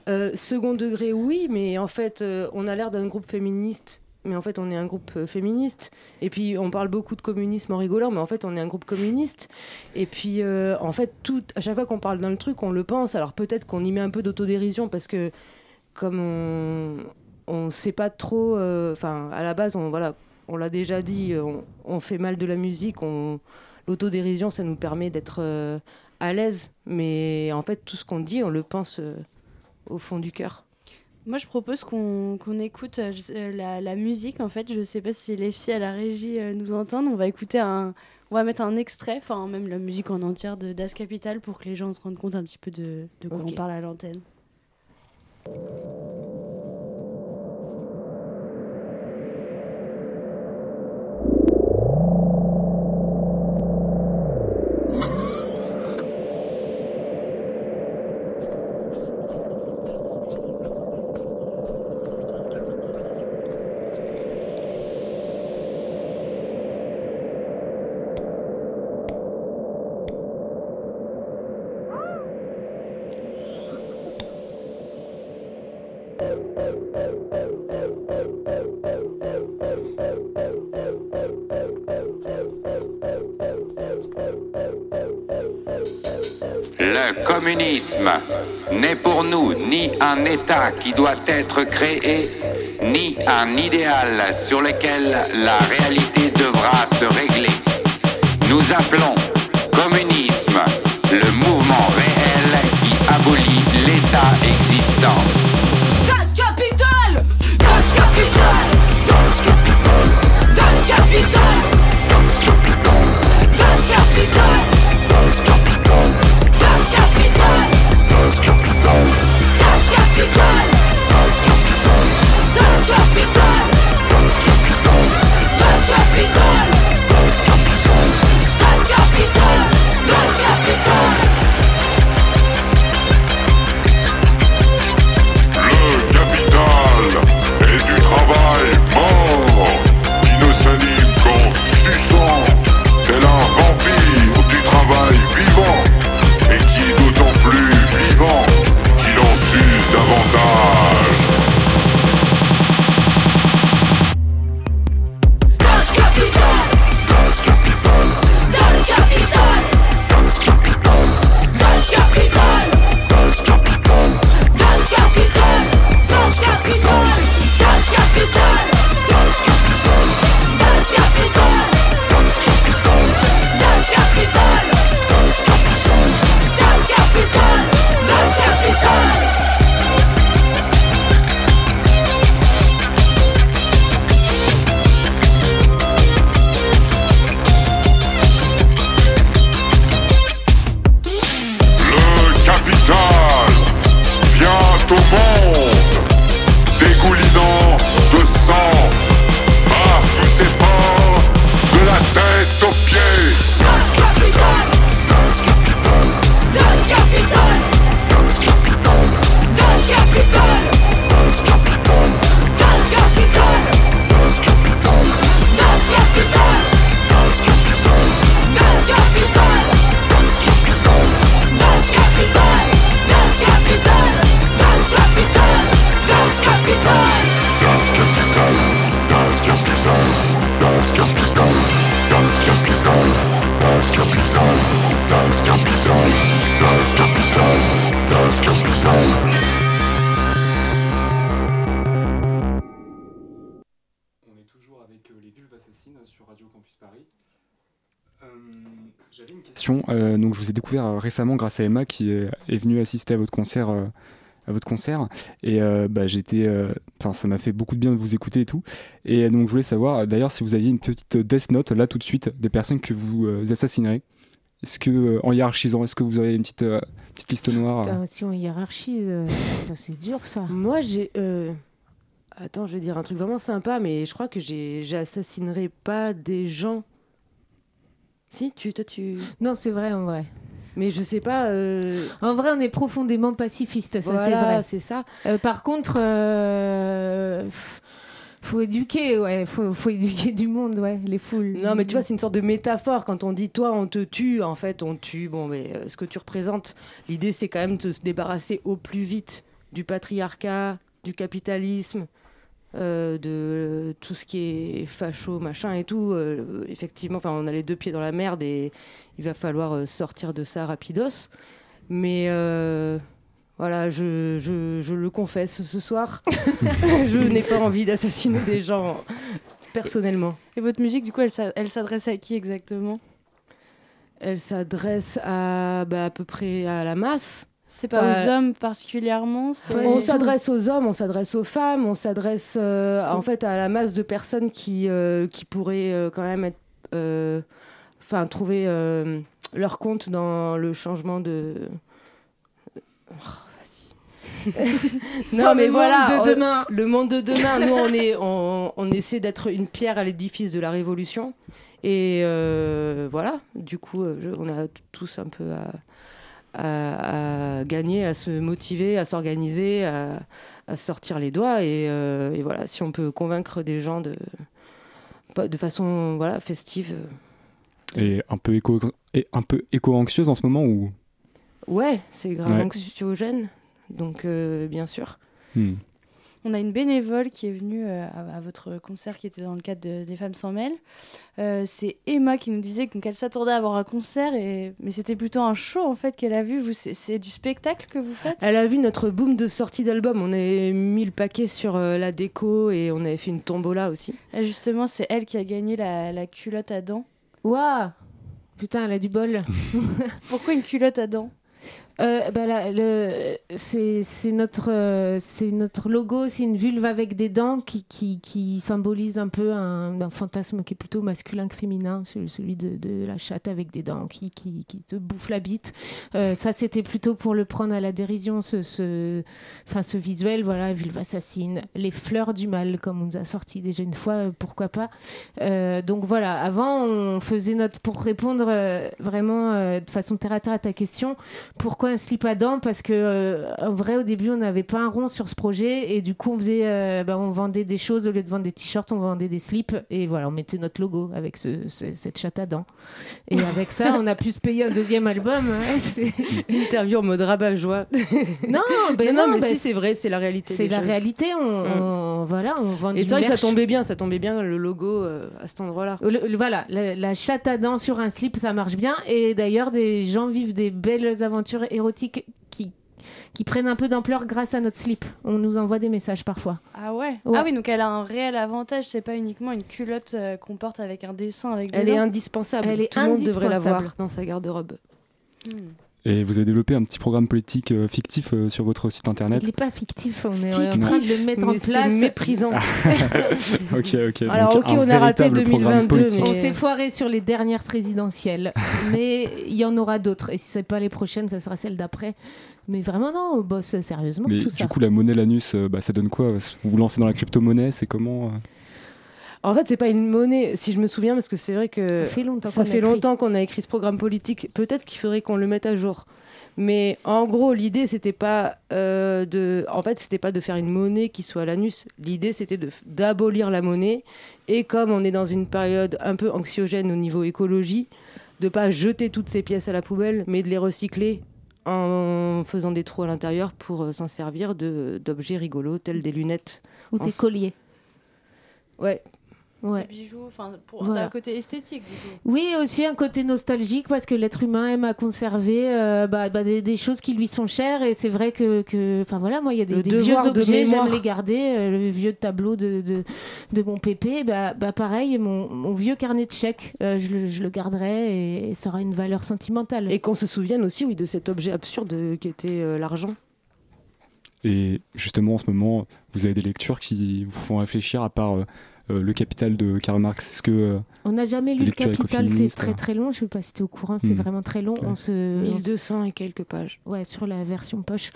euh, second degré, oui, mais en fait, on a l'air d'un groupe féministe mais en fait on est un groupe euh, féministe. Et puis on parle beaucoup de communisme en rigolant, mais en fait on est un groupe communiste. Et puis euh, en fait, à chaque fois qu'on parle d'un truc, on le pense. Alors peut-être qu'on y met un peu d'autodérision parce que comme on on sait pas trop, euh, enfin à la base on voilà, on l'a déjà dit, on, fait mal de la musique, on l'autodérision ça nous permet d'être à l'aise, mais en fait tout ce qu'on dit on le pense au fond du cœur. Moi, je propose qu'on écoute la, la, musique. En fait, je sais pas si les filles à la régie nous entendent. On va écouter un, on va mettre un extrait, enfin même la musique en entière de Das Capital pour que les gens se rendent compte un petit peu de, de quoi on parle à l'antenne. N'est pour nous ni un État qui doit être créé, ni un idéal sur lequel la réalité devra se régler. Nous appelons communisme le mouvement réel qui abolit l'État existant. Récemment grâce à Emma qui est, venue assister à votre concert. Euh, à votre concert. Et euh, bah, j'étais euh, enfin ça m'a fait beaucoup de bien de vous écouter et tout. Et donc je voulais savoir d'ailleurs si vous aviez une petite death note là tout de suite des personnes que vous assassinerez. Est-ce que en hiérarchisant est-ce que vous avez une petite petite liste noire si on hiérarchise c'est dur ça. Moi j'ai attends je vais dire un truc vraiment sympa mais je crois que j'assassinerai pas des gens. Si tu toi tu non c'est vrai en vrai mais je sais pas. Euh, en vrai, on est profondément pacifiste, ça c'est vrai. c'est ça. Euh, par contre, euh, faut éduquer, ouais, faut, faut, éduquer du monde, ouais, les foules. Non, mais tu vois, c'est une sorte de métaphore. Quand on dit toi, on te tue, en fait, on tue. Bon, mais ce que tu représentes, l'idée, c'est quand même de se débarrasser au plus vite du patriarcat, du capitalisme, euh, de tout ce qui est facho, machin et tout. Euh, effectivement, enfin, on a les deux pieds dans la merde et il va falloir euh, sortir de ça rapidos. Mais voilà, je, je, je, le confesse ce soir. je n'ai pas envie d'assassiner des gens personnellement. Et votre musique, du coup, elle s'adresse à qui exactement? Elle s'adresse à bah, à peu près à la masse C'est pas aux hommes particulièrement. on s'adresse aux hommes, on s'adresse aux femmes, on s'adresse en fait à la masse de personnes qui qui pourraient quand même être, enfin trouver leur compte dans le changement de. Oh, non, mais voilà, de demain. le monde de demain. Nous, on, est, on, essaie d'être une pierre à l'édifice de la révolution. Et euh, voilà, du coup, euh, on a tous un peu à, gagner, à se motiver, à s'organiser, à, sortir les doigts. Et, euh, et, voilà, si on peut convaincre des gens de, de façon voilà, festive et un peu éco et un peu éco-anxieuse en ce moment ou? Ouais, c'est grave anxiogène, donc euh, bien sûr. Hmm. On a une bénévole qui est venue euh, à, votre concert qui était dans le cadre des Femmes sans mêle. Euh, c'est Emma qui nous disait qu'elle s'attendait à avoir un concert, et... mais c'était plutôt un show en fait qu'elle a vu. Vous, c'est du spectacle que vous faites? Elle a vu notre boom de sortie d'album. On a mis le paquet sur la déco et on avait fait une tombola aussi. Et justement, c'est elle qui a gagné la, la culotte à dents. Waouh Putain, elle a du bol. Pourquoi une culotte à dents? Euh, bah c'est notre, euh, notre logo, c'est une vulve avec des dents qui, qui, qui symbolise un peu un, fantasme qui est plutôt masculin que féminin, celui de, la chatte avec des dents qui, qui, qui te bouffe la bite. Euh, ça, c'était plutôt pour le prendre à la dérision, ce, ce, ce visuel, voilà, vulve assassine, les fleurs du mal, comme on nous a sorti déjà une fois, pourquoi pas. donc voilà, avant, on faisait notre, pour répondre vraiment de façon terre à terre à ta question, pourquoi un slip à dents parce que euh, en vrai au début on n'avait pas un rond sur ce projet et du coup on faisait euh, bah, on vendait des choses au lieu de vendre des t-shirts on vendait des slips et voilà on mettait notre logo avec ce, cette chatte à dents et avec ça on a pu se payer un deuxième album hein, interview en mode rabat joie non, ben non, mais si c'est vrai c'est la réalité c'est la réalité on, voilà on vend et c'est vrai que ça tombait bien ça tombait bien le logo euh, à cet endroit là voilà la, la chatte à dents sur un slip ça marche bien et d'ailleurs des gens vivent des belles aventures érotiques qui, qui prennent un peu d'ampleur grâce à notre slip. On nous envoie des messages parfois. Ah ouais, Ah oui, donc elle a un réel avantage. C'est pas uniquement une culotte euh, qu'on porte avec un dessin. Avec elle est indispensable. Elle est Tout le monde devrait l'avoir dans sa garde-robe. Hmm. Et vous avez développé un petit programme politique euh, fictif euh, sur votre site internet. Il n'est pas fictif, on est en train de le mettre en place. méprisant. ok, ok. Alors, ok, on a raté 2022. On s'est foiré sur les dernières présidentielles. mais il y en aura d'autres. Et si ce n'est pas les prochaines, ça sera celle d'après. Mais vraiment, non, on bosse sérieusement. Mais tout du coup, la monnaie Lanus, euh, bah, ça donne quoi? Vous vous lancez dans la crypto-monnaie C'est comment? En fait, c'est pas une monnaie, si je me souviens, parce que c'est vrai que ça fait longtemps, qu'on a écrit ce programme politique. Peut-être qu'il faudrait qu'on le mette à jour. Mais en gros, l'idée, c'était pas euh, de, en fait, c'était pas de faire une monnaie qui soit l'anus. L'idée, c'était d'abolir la monnaie. Et comme on est dans une période un peu anxiogène au niveau écologie, de pas jeter toutes ces pièces à la poubelle, mais de les recycler en faisant des trous à l'intérieur pour euh, s'en servir d'objets rigolos tels des lunettes. Ou des colliers. Ouais, ouais. des bijoux, enfin, pour un côté esthétique. Oui, aussi un côté nostalgique parce que l'être humain aime à conserver euh, bah, bah, des, choses qui lui sont chères et c'est vrai que, enfin voilà, moi il y a des, vieux objets, j'aime les garder. Euh, le vieux tableau de, de, de mon pépé, bah, bah pareil, mon, mon, vieux carnet de chèques, euh, je, le, je, le, garderai et, ça aura une valeur sentimentale. Et qu'on se souvienne aussi, oui, de cet objet absurde qui était l'argent. Et justement, en ce moment, vous avez des lectures qui vous font réfléchir à part euh, le Capital de Karl Marx. Est-ce que euh, on n'a jamais lu le Capital, c'est très très long. Je ne sais pas si tu es au courant, c'est hmm. vraiment très long. On se 1200 et quelques pages. Ouais, sur la version poche.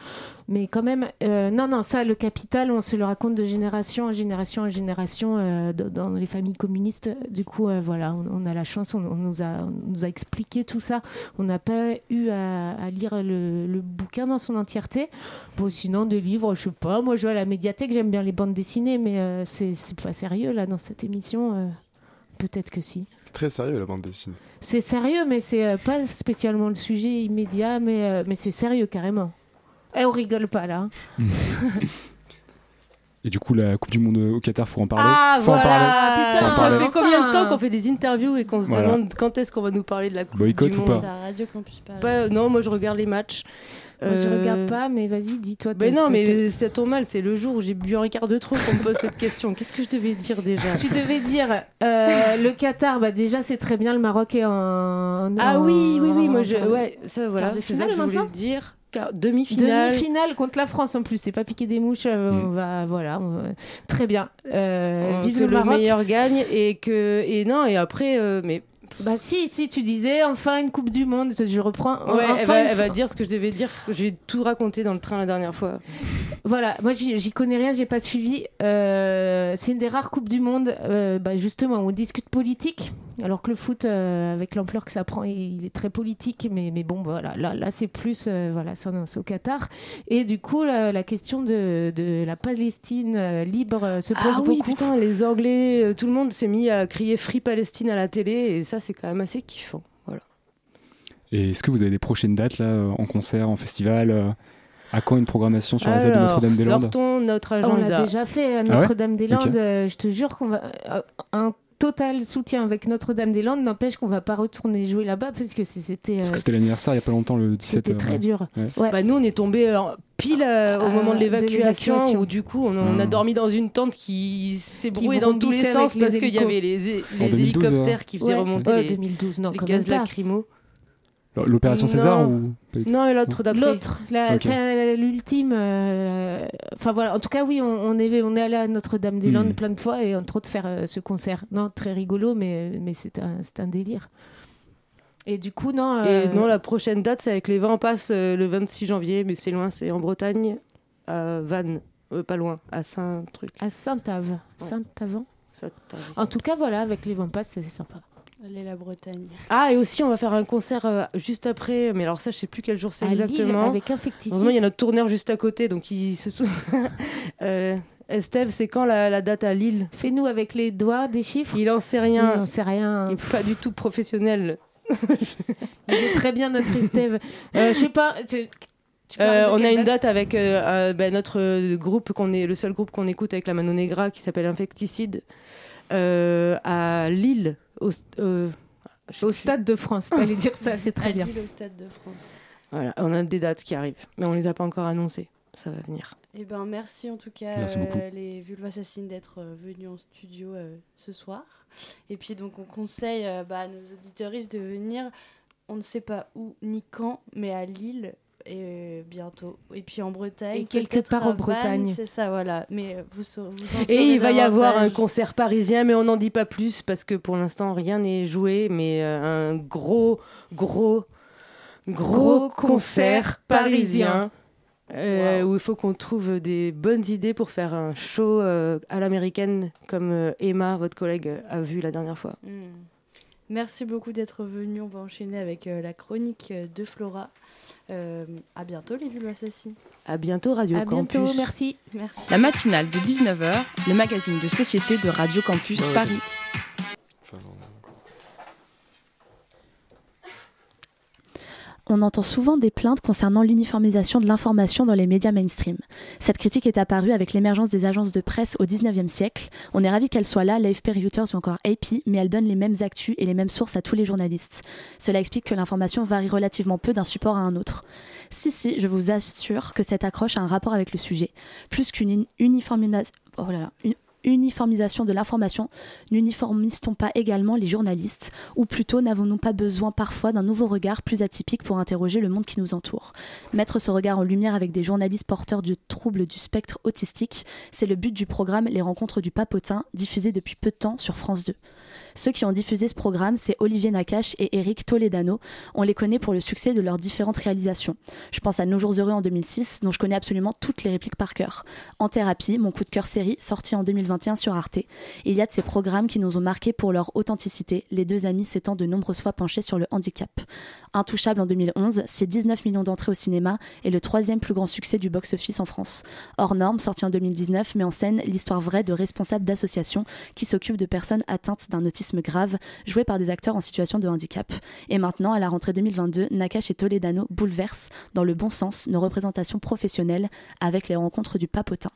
Mais quand même, euh, non, non, ça, le Capital, on se le raconte de génération en génération en génération dans les familles communistes. Du coup, voilà, on, a la chance, on, nous a, nous a expliqué tout ça. On n'a pas eu à, lire le, le, bouquin dans son entièreté. Bon, sinon, des livres, je sais pas. Moi, je vais à la médiathèque, j'aime bien les bandes dessinées, mais c'est pas sérieux là dans cette émission euh, Peut-être que si. C'est très sérieux la bande dessinée. C'est sérieux, mais c'est euh, pas spécialement le sujet immédiat, mais, euh, mais c'est sérieux carrément. Et eh, on rigole pas là. Hein. Et du coup, la Coupe du Monde au Qatar, faut en parler. Ah faut voilà, en parler. putain, ça fait combien de temps qu'on fait des interviews et qu'on se demande quand est-ce qu'on va nous parler de la Coupe Boycott du ou Monde pas, Radio Campus Paris. Non, moi je regarde les matchs. Moi, je regarde pas, mais vas-y, dis-toi. Mais non, mais ça tombe mal, c'est le jour où j'ai bu un quart de trop qu'on me pose cette question. Qu'est-ce que je devais dire déjà Tu devais dire euh, le Qatar, bah déjà c'est très bien, le Maroc est en. Ah oui, oui, oui, moi je. Ouais, ça voilà, c'est ça que je voulais dire. Demi-finale. Demi-finale contre la France en plus. C'est pas piquer des mouches. Euh, mm. On va, voilà. Très bien. Euh, vive le, le meilleur gagne et que et non et après mais bah si, si, tu disais enfin une Coupe du Monde, je reprends. Ouais, elle, va, dire ce que je devais dire, j'ai tout raconté dans le train la dernière fois. voilà, moi j'y connais rien, j'ai pas suivi. Euh, c'est une des rares Coupes du Monde, euh, bah, justement, où on discute politique. Alors que le foot, euh, avec l'ampleur que ça prend, il est très politique, mais, mais bon, voilà, là, là c'est plus, voilà, c'est au Qatar. Et du coup, la, question de, de, la Palestine libre se pose ah, beaucoup. putain, les Anglais, tout le monde s'est mis à crier Free Palestine à la télé, et ça, c'est quand même assez kiffant. Voilà. Et est-ce que vous avez des prochaines dates là, en concert, en festival à quand une programmation sur la ZAD de Notre-Dame-des-Landes? Sortons notre agenda. On l'a déjà fait à ah Notre-Dame-des-Landes. Euh, je te jure qu'on va. Euh, un total soutien avec Notre-Dame-des-Landes n'empêche qu'on va pas retourner jouer là-bas parce que c'était. Parce que c'était l'anniversaire il y a pas longtemps, le 17. C'était très dur. Bah, nous, on est tombé pile au moment de l'évacuation où du coup on, a hmm. dormi dans une tente qui s'est brouillée dans tous les sens parce qu'il y avait les, hélicoptères qui faisaient remonter les, 2012, non, les gaz lacrymaux. L'opération César ou Non, et l'autre d'après. L'autre, c'est l'ultime. Euh, enfin voilà, en tout cas, oui, on, est, on est allé à Notre-Dame-des-Landes hmm. plein de fois et entre autres faire euh, ce concert. Non, très rigolo, mais, mais c'est un, un, délire. Et du coup, non. Et euh, non, la prochaine date, c'est avec les vents passe le 26 janvier, mais c'est loin, c'est en Bretagne, à Vannes, pas loin, à Saint-Truc. À Saint-Ave. Saint-Avant En tout cas, voilà, avec les vents passe, c'est sympa. Allez, la Bretagne. Ah, et aussi, on va faire un concert euh, juste après, mais alors ça, je sais plus quel jour c'est exactement. avec Infecticide. il y a notre tourneur juste à côté, donc il se euh, Estève, c'est quand la, date à Lille? Fais-nous avec les doigts des chiffres. Il en sait rien. Il en sait rien. Il est pas du tout professionnel. il est très bien, notre Estève. Euh, je sais pas. Euh, on a une date, avec ben, notre groupe, qu'on est le seul groupe qu'on écoute avec la Mano Negra, qui s'appelle Infecticide, à Lille au, euh, au Stade de France. T'allais dire ça, c'est très bien. Au Stade de France. Voilà, on a des dates qui arrivent, mais on les a pas encore annoncées. Ça va venir. Eh ben, merci en tout cas, euh, les Vulva Assassines, d'être euh, venus en studio ce soir. Et puis, donc, on conseille bah, à nos auditeuristes de venir, on ne sait pas où ni quand, mais à Lille, et euh, bientôt. Et puis en Bretagne. Et quelque part en Bretagne. C'est ça, voilà. Mais euh, vous, Et il va y avoir un concert parisien, mais on n'en dit pas plus parce que pour l'instant rien n'est joué. Mais euh, un gros, gros, gros, concert, parisien. où il faut qu'on trouve des bonnes idées pour faire un show à l'américaine comme Emma, votre collègue, a vu la dernière fois. Hmm. Merci beaucoup d'être venu. On va enchaîner avec la chronique de Flora. Euh, à bientôt les Vulves Assassines. À bientôt Radio à Campus. bientôt, merci. merci. La matinale de 19h, le magazine de société de Radio Campus Paris. On entend souvent des plaintes concernant l'uniformisation de l'information dans les médias mainstream. Cette critique est apparue avec l'émergence des agences de presse au 19e siècle. On est ravi qu'elles soient là, l'AFP Reuters ou encore AP, mais elles donnent les mêmes actus et les mêmes sources à tous les journalistes. Cela explique que l'information varie relativement peu d'un support à un autre. Si, si, je vous assure que cette accroche a un rapport avec le sujet. Plus qu'une uniformisation... Oh là là, uniformisation de l'information, n'uniformise-t-on pas également les journalistes Ou plutôt, n'avons-nous pas besoin parfois d'un nouveau regard plus atypique pour interroger le monde qui nous entoure? Mettre ce regard en lumière avec des journalistes porteurs du trouble du spectre autistique, c'est le but du programme Les Rencontres du Papotin, diffusé depuis peu de temps sur France 2. Ceux qui ont diffusé ce programme, c'est Olivier Nakache et Eric Toledano. On les connaît pour le succès de leurs différentes réalisations. Je pense à Nos Jours Heureux en 2006, dont je connais absolument toutes les répliques par cœur. En thérapie, mon coup de cœur série, sorti en 2021 sur Arte. il y a de ces programmes qui nous ont marqués pour leur authenticité, les deux amis s'étant de nombreuses fois penchés sur le handicap. Intouchable en 2011, c'est 19 millions d'entrées au cinéma et le troisième plus grand succès du box-office en France. Hors norme, sorti en 2019, met en scène l'histoire vraie de responsables d'associations qui s'occupent de personnes atteintes d'un autisme grave, joué par des acteurs en situation de handicap. Et maintenant, à la rentrée 2022, Nakash et Toledano bouleversent, dans le bon sens, nos représentations professionnelles avec les rencontres du papotin.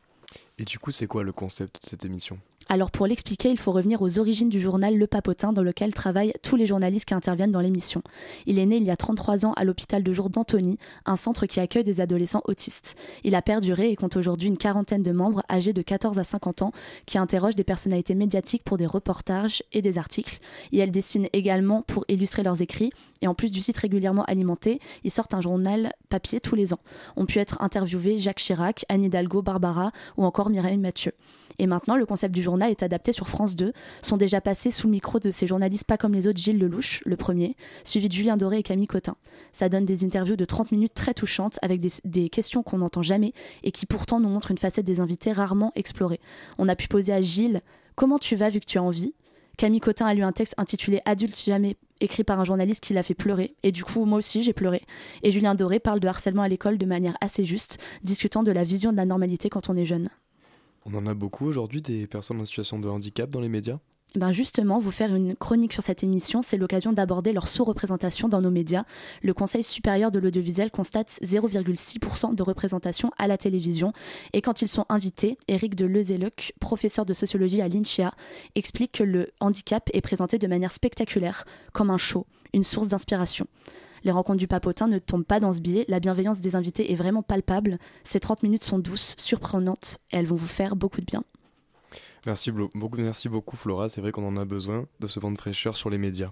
Et du coup, c'est quoi le concept de cette émission? Alors pour l'expliquer, il faut revenir aux origines du journal Le Papotin dans lequel travaillent tous les journalistes qui interviennent dans l'émission. Il est né il y a 33 ans à l'hôpital de jour d'Antony, un centre qui accueille des adolescents autistes. Il a perduré et compte aujourd'hui une quarantaine de membres âgés de 14 à 50 ans qui interrogent des personnalités médiatiques pour des reportages et des articles. Et elles dessinent également pour illustrer leurs écrits. Et en plus du site régulièrement alimenté, ils sortent un journal papier tous les ans. Ont pu être interviewés Jacques Chirac, Anne Hidalgo, Barbara ou encore Mireille Mathieu. Et maintenant, le concept du journal est adapté sur France 2. Sont déjà passés sous le micro de ces journalistes pas comme les autres, Gilles Lelouch, le premier, suivi de Julien Doré et Camille Cotin. Ça donne des interviews de 30 minutes très touchantes avec des, questions qu'on n'entend jamais et qui pourtant nous montrent une facette des invités rarement explorée. On a pu poser à Gilles Comment tu vas vu que tu as envie? Camille Cotin a lu un texte intitulé Adulte jamais écrit par un journaliste qui l'a fait pleurer. Et du coup, moi aussi, j'ai pleuré. Et Julien Doré parle de harcèlement à l'école de manière assez juste, discutant de la vision de la normalité quand on est jeune. On en a beaucoup aujourd'hui des personnes en situation de handicap dans les médias? Eh ben justement, vous faire une chronique sur cette émission, c'est l'occasion d'aborder leur sous-représentation dans nos médias. Le Conseil supérieur de l'audiovisuel constate 0,6% de représentation à la télévision. Et quand ils sont invités, Eric de Lezeluc, professeur de sociologie à l'INCHIA, explique que le handicap est présenté de manière spectaculaire, comme un show, une source d'inspiration. Les rencontres du papotin ne tombent pas dans ce biais, la bienveillance des invités est vraiment palpable, ces 30 minutes sont douces, surprenantes, et elles vont vous faire beaucoup de bien. Merci beaucoup, merci beaucoup Flora, c'est vrai qu'on en a besoin de ce vent de fraîcheur sur les médias.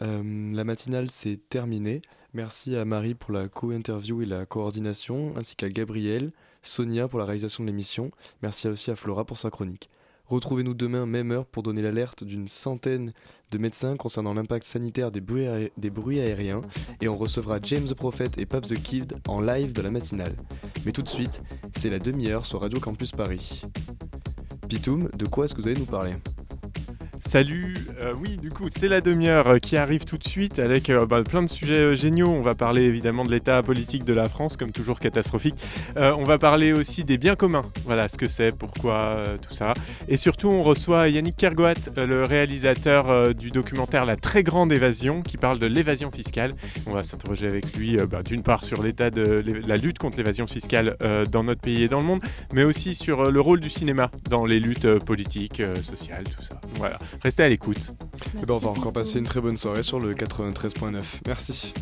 Euh, la matinale s'est terminée. Merci à Marie pour la co-interview et la coordination, ainsi qu'à Gabriel, Sonia pour la réalisation de l'émission. Merci aussi à Flora pour sa chronique. Retrouvez-nous demain, même heure, pour donner l'alerte d'une centaine de médecins concernant l'impact sanitaire des bruits, aériens. Et on recevra James the Prophet et Pop the Kid en live de la matinale. Mais tout de suite, c'est la demi-heure sur Radio Campus Paris. Pitoum, de quoi est-ce que vous allez nous parler? Salut, euh, oui du coup c'est la demi-heure euh, qui arrive tout de suite avec euh, bah, plein de sujets géniaux. On va parler évidemment de l'état politique de la France, comme toujours catastrophique. on va parler aussi des biens communs, voilà ce que c'est, pourquoi, tout ça. Et surtout on reçoit Yannick Kergoat, le réalisateur du documentaire La très grande évasion, qui parle de l'évasion fiscale. On va s'interroger avec lui bah, d'une part sur l'état de la lutte contre l'évasion fiscale dans notre pays et dans le monde, mais aussi sur le rôle du cinéma dans les luttes politiques, sociales, tout ça. Voilà. Restez à l'écoute. Et eh ben on va encore passer une très bonne soirée sur le 93.9. Merci.